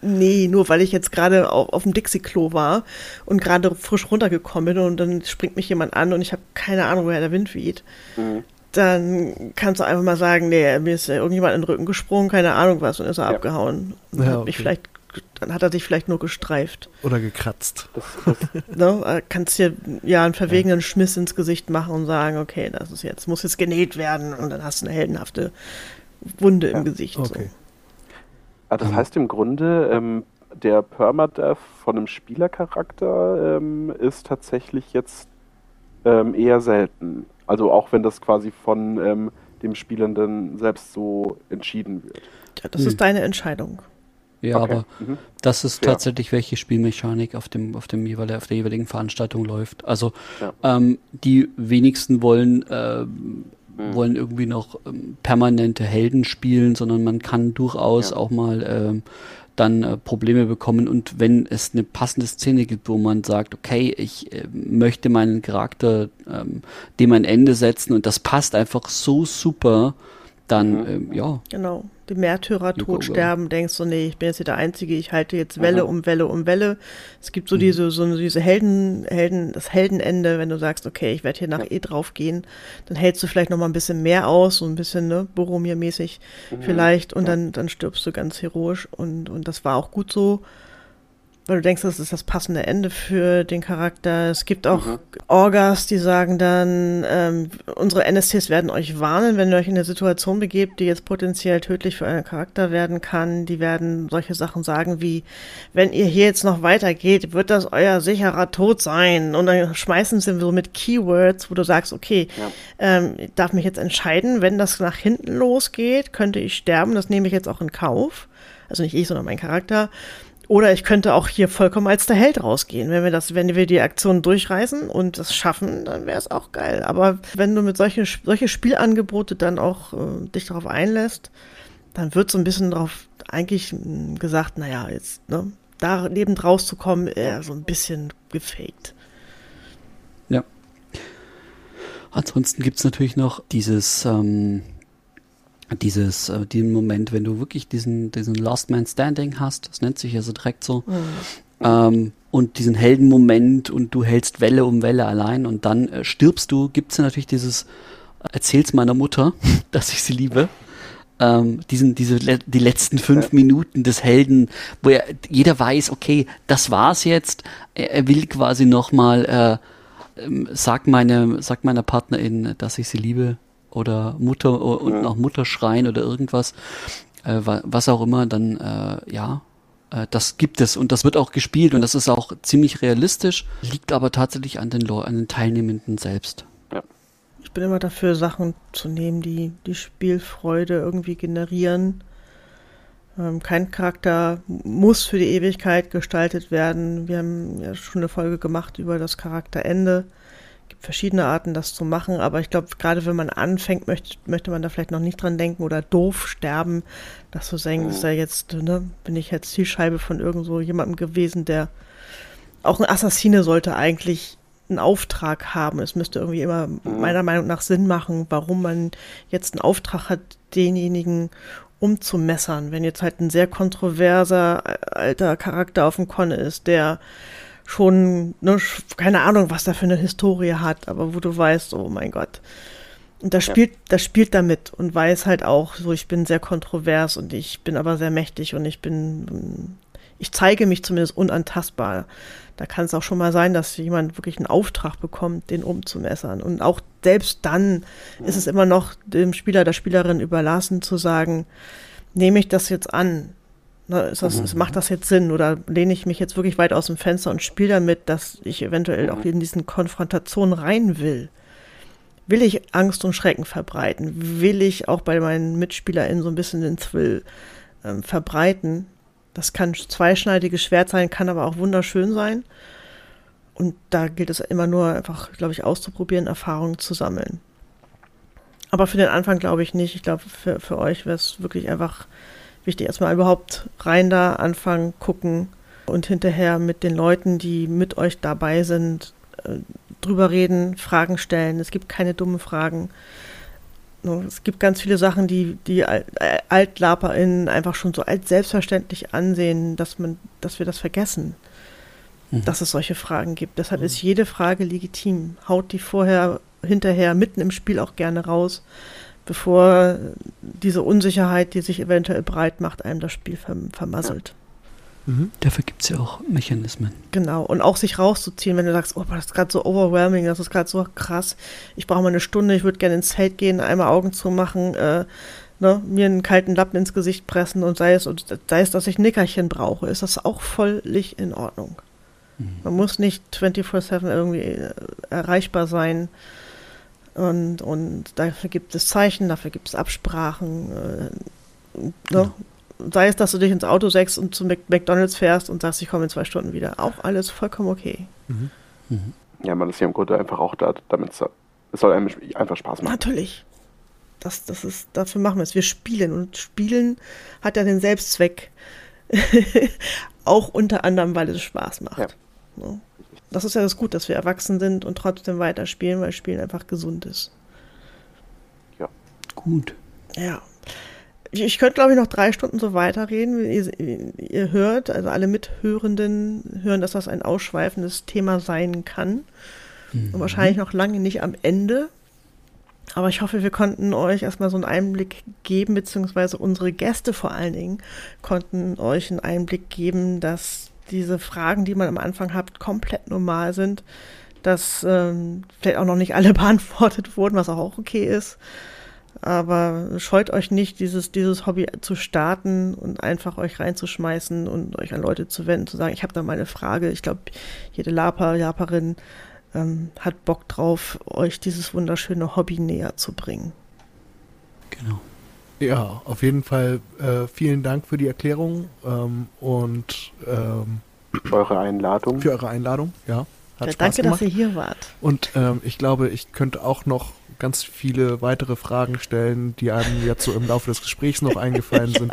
nee, nur weil ich jetzt gerade auf, auf dem Dixie-Klo war und gerade frisch runtergekommen bin und dann springt mich jemand an und ich habe keine Ahnung, woher der Wind weht. Mhm. Dann kannst du einfach mal sagen, nee, mir ist irgendjemand in den Rücken gesprungen, keine Ahnung was, und ist er ja. abgehauen. Und ja, hat okay. mich vielleicht dann hat er dich vielleicht nur gestreift. Oder gekratzt. ne? Kannst dir ja einen verwegenen ja. Schmiss ins Gesicht machen und sagen, okay, das ist jetzt, muss jetzt genäht werden und dann hast du eine heldenhafte Wunde ja. im Gesicht. Okay. So. Ah, das heißt im Grunde, ähm, der Permadeath von einem Spielercharakter ähm, ist tatsächlich jetzt ähm, eher selten. Also auch wenn das quasi von ähm, dem Spielenden selbst so entschieden wird. Ja, das hm. ist deine Entscheidung. Ja, okay. aber mhm. das ist ja. tatsächlich, welche Spielmechanik auf dem, auf dem jeweiligen, auf der jeweiligen Veranstaltung läuft. Also ja. ähm, die wenigsten wollen, äh, mhm. wollen irgendwie noch ähm, permanente Helden spielen, sondern man kann durchaus ja. auch mal ähm, dann äh, Probleme bekommen und wenn es eine passende Szene gibt, wo man sagt, okay, ich äh, möchte meinen Charakter ähm, dem ein Ende setzen und das passt einfach so super, dann mhm. ähm, ja. Genau die Märtyrer tot sterben, denkst du, nee, ich bin jetzt hier der Einzige, ich halte jetzt Welle Aha. um Welle um Welle. Es gibt so mhm. diese, so diese Helden, Helden, das Heldenende, wenn du sagst, okay, ich werde hier nach ja. E drauf gehen, dann hältst du vielleicht noch mal ein bisschen mehr aus, so ein bisschen, ne, Boromir-mäßig mhm. vielleicht, und ja. dann, dann stirbst du ganz heroisch und, und das war auch gut so weil du denkst, das ist das passende Ende für den Charakter. Es gibt auch mhm. Orgas, die sagen dann, ähm, unsere NSCs werden euch warnen, wenn ihr euch in eine Situation begebt, die jetzt potenziell tödlich für euren Charakter werden kann. Die werden solche Sachen sagen wie, wenn ihr hier jetzt noch weitergeht, wird das euer sicherer Tod sein. Und dann schmeißen sie so mit Keywords, wo du sagst, okay, ja. ähm, ich darf mich jetzt entscheiden, wenn das nach hinten losgeht, könnte ich sterben. Das nehme ich jetzt auch in Kauf. Also nicht ich, sondern mein Charakter. Oder ich könnte auch hier vollkommen als der Held rausgehen. Wenn wir das, wenn wir die Aktion durchreißen und das schaffen, dann wäre es auch geil. Aber wenn du mit solchen solche Spielangebote dann auch äh, dich darauf einlässt, dann wird so ein bisschen darauf eigentlich hm, gesagt, naja, jetzt, ne, da lebend rauszukommen, eher so ein bisschen gefaked. Ja. Ansonsten gibt es natürlich noch dieses ähm, dieses, äh, den Moment, wenn du wirklich diesen, diesen Last Man Standing hast, das nennt sich ja so direkt so, mhm. ähm, und diesen Heldenmoment und du hältst Welle um Welle allein und dann äh, stirbst du, gibt's ja natürlich dieses, äh, erzähl's meiner Mutter, dass ich sie liebe. ähm, diesen, diese, die letzten fünf. Minuten des Helden, wo er, jeder weiß, okay, das war's jetzt. Er, er will quasi nochmal, äh, ähm, sag meine, sag meiner Partnerin, dass ich sie liebe oder Mutter und ja. auch Mutter schreien oder irgendwas, äh, was auch immer, dann äh, ja, äh, das gibt es und das wird auch gespielt und das ist auch ziemlich realistisch, liegt aber tatsächlich an den, an den Teilnehmenden selbst. Ja. Ich bin immer dafür, Sachen zu nehmen, die die Spielfreude irgendwie generieren. Ähm, kein Charakter muss für die Ewigkeit gestaltet werden. Wir haben ja schon eine Folge gemacht über das Charakterende verschiedene Arten, das zu machen, aber ich glaube, gerade wenn man anfängt, möchte, möchte man da vielleicht noch nicht dran denken oder doof sterben, dass du denkst, ist ja jetzt, ne, bin ich jetzt Zielscheibe von irgend so jemandem gewesen, der auch ein Assassine sollte eigentlich einen Auftrag haben. Es müsste irgendwie immer meiner Meinung nach Sinn machen, warum man jetzt einen Auftrag hat, denjenigen umzumessern. Wenn jetzt halt ein sehr kontroverser alter Charakter auf dem Konne ist, der schon, ne, keine Ahnung, was da für eine Historie hat, aber wo du weißt, oh mein Gott. Und das spielt, ja. das spielt damit und weiß halt auch, so ich bin sehr kontrovers und ich bin aber sehr mächtig und ich bin, ich zeige mich zumindest unantastbar. Da kann es auch schon mal sein, dass jemand wirklich einen Auftrag bekommt, den umzumessern. Und auch selbst dann ja. ist es immer noch dem Spieler, der Spielerin überlassen zu sagen, nehme ich das jetzt an? Ne, das, mhm. Macht das jetzt Sinn oder lehne ich mich jetzt wirklich weit aus dem Fenster und spiele damit, dass ich eventuell mhm. auch in diesen Konfrontationen rein will? Will ich Angst und Schrecken verbreiten? Will ich auch bei meinen MitspielerInnen so ein bisschen den Thrill ähm, verbreiten? Das kann zweischneidiges Schwert sein, kann aber auch wunderschön sein. Und da gilt es immer nur einfach, glaube ich, auszuprobieren, Erfahrungen zu sammeln. Aber für den Anfang glaube ich nicht. Ich glaube, für, für euch wäre es wirklich einfach wichtig, erstmal überhaupt rein da anfangen, gucken und hinterher mit den Leuten, die mit euch dabei sind, äh, drüber reden, Fragen stellen. Es gibt keine dummen Fragen. Es gibt ganz viele Sachen, die die AltlaperInnen einfach schon so als selbstverständlich ansehen, dass man, dass wir das vergessen, mhm. dass es solche Fragen gibt. Deshalb mhm. ist jede Frage legitim. Haut die vorher, hinterher, mitten im Spiel auch gerne raus bevor diese Unsicherheit, die sich eventuell breit macht, einem das Spiel verm vermasselt. Mhm. Dafür gibt es ja auch Mechanismen. Genau, und auch sich rauszuziehen, wenn du sagst, oh, das ist gerade so overwhelming, das ist gerade so krass, ich brauche mal eine Stunde, ich würde gerne ins Zelt gehen, einmal Augen zumachen, äh, ne, mir einen kalten Lappen ins Gesicht pressen und sei es, und sei es, dass ich ein Nickerchen brauche, ist das auch völlig in Ordnung. Mhm. Man muss nicht 24-7 irgendwie äh, erreichbar sein. Und, und dafür gibt es Zeichen, dafür gibt es Absprachen. Äh, ne? ja. Sei es, dass du dich ins Auto sägst und zu McDonalds fährst und sagst, ich komme in zwei Stunden wieder. Auch alles vollkommen okay. Mhm. Mhm. Ja, man ist ja im Grunde einfach auch da, damit es soll einem einfach Spaß machen. Natürlich. Das, das ist, dafür machen wir es. Wir spielen und Spielen hat ja den Selbstzweck. auch unter anderem, weil es Spaß macht. Ja. Ne? Das ist ja das Gut, dass wir erwachsen sind und trotzdem weiterspielen, weil Spielen einfach gesund ist. Ja. Gut. Ja. Ich, ich könnte, glaube ich, noch drei Stunden so weiterreden. Ihr, ihr hört, also alle Mithörenden hören, dass das ein ausschweifendes Thema sein kann. Mhm. Und wahrscheinlich noch lange nicht am Ende. Aber ich hoffe, wir konnten euch erstmal so einen Einblick geben, beziehungsweise unsere Gäste vor allen Dingen konnten euch einen Einblick geben, dass diese Fragen, die man am Anfang hat, komplett normal sind, dass ähm, vielleicht auch noch nicht alle beantwortet wurden, was auch okay ist. Aber scheut euch nicht, dieses, dieses Hobby zu starten und einfach euch reinzuschmeißen und euch an Leute zu wenden, zu sagen, ich habe da mal eine Frage. Ich glaube, jede Laper, Japerin ähm, hat Bock drauf, euch dieses wunderschöne Hobby näher zu bringen. Genau. Ja, auf jeden Fall äh, vielen Dank für die Erklärung ähm, und ähm, eure Einladung. Für eure Einladung, ja. ja danke, gemacht. dass ihr hier wart. Und ähm, ich glaube, ich könnte auch noch ganz viele weitere Fragen stellen, die einem jetzt so im Laufe des Gesprächs noch eingefallen ja. sind.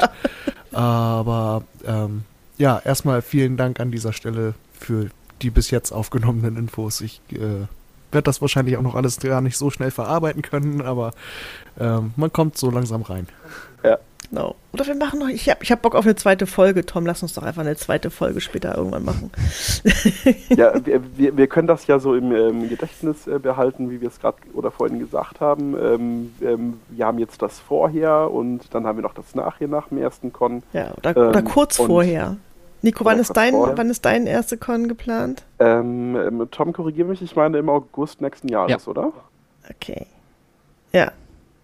Aber ähm, ja, erstmal vielen Dank an dieser Stelle für die bis jetzt aufgenommenen Infos. Ich äh, werde das wahrscheinlich auch noch alles gar nicht so schnell verarbeiten können, aber ähm, man kommt so langsam rein. Ja. Genau. Oder wir machen noch, ich habe ich hab Bock auf eine zweite Folge, Tom. Lass uns doch einfach eine zweite Folge später irgendwann machen. ja, wir, wir, wir, können das ja so im ähm, Gedächtnis äh, behalten, wie wir es gerade oder vorhin gesagt haben. Ähm, ähm, wir haben jetzt das vorher und dann haben wir noch das nachher nach dem ersten Con. Ja, oder, oder ähm, kurz vorher. Nico, wann ist, dein, wann ist dein erste Con geplant? Ähm, ähm, Tom, korrigiere mich, ich meine im August nächsten Jahres, ja. oder? Okay. Ja.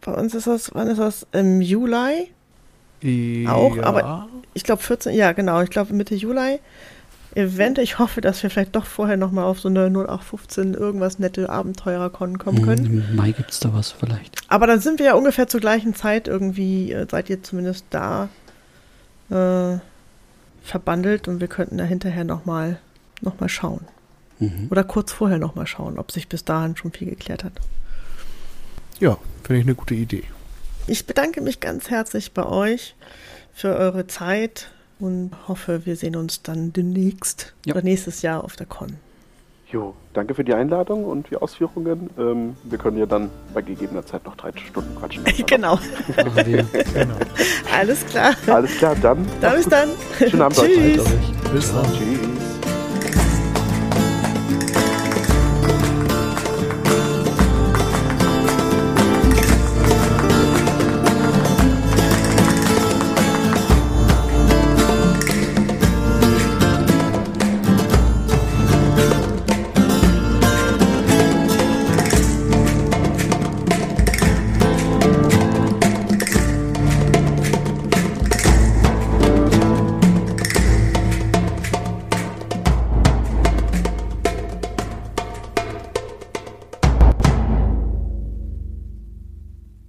Bei uns ist das, wann ist das? Im Juli? Ja. Auch, aber ich glaube 14, ja genau, ich glaube Mitte Juli. Event, ich hoffe, dass wir vielleicht doch vorher nochmal auf so eine 0815 irgendwas nette Abenteurer-Con kommen hm, können. Im Mai gibt es da was vielleicht. Aber dann sind wir ja ungefähr zur gleichen Zeit irgendwie, äh, seid ihr zumindest da äh, verbandelt und wir könnten da hinterher nochmal noch mal schauen. Mhm. Oder kurz vorher nochmal schauen, ob sich bis dahin schon viel geklärt hat. Ja, finde ich eine gute Idee. Ich bedanke mich ganz herzlich bei euch für eure Zeit und hoffe, wir sehen uns dann demnächst ja. oder nächstes Jahr auf der Con. Jo, danke für die Einladung und die Ausführungen. Ähm, wir können ja dann bei gegebener Zeit noch drei Stunden quatschen. genau. genau. Alles klar. Alles klar, dann. Dann bis dann. Schönen Abend Tschüss. Euch. Bis dann. Tschüss.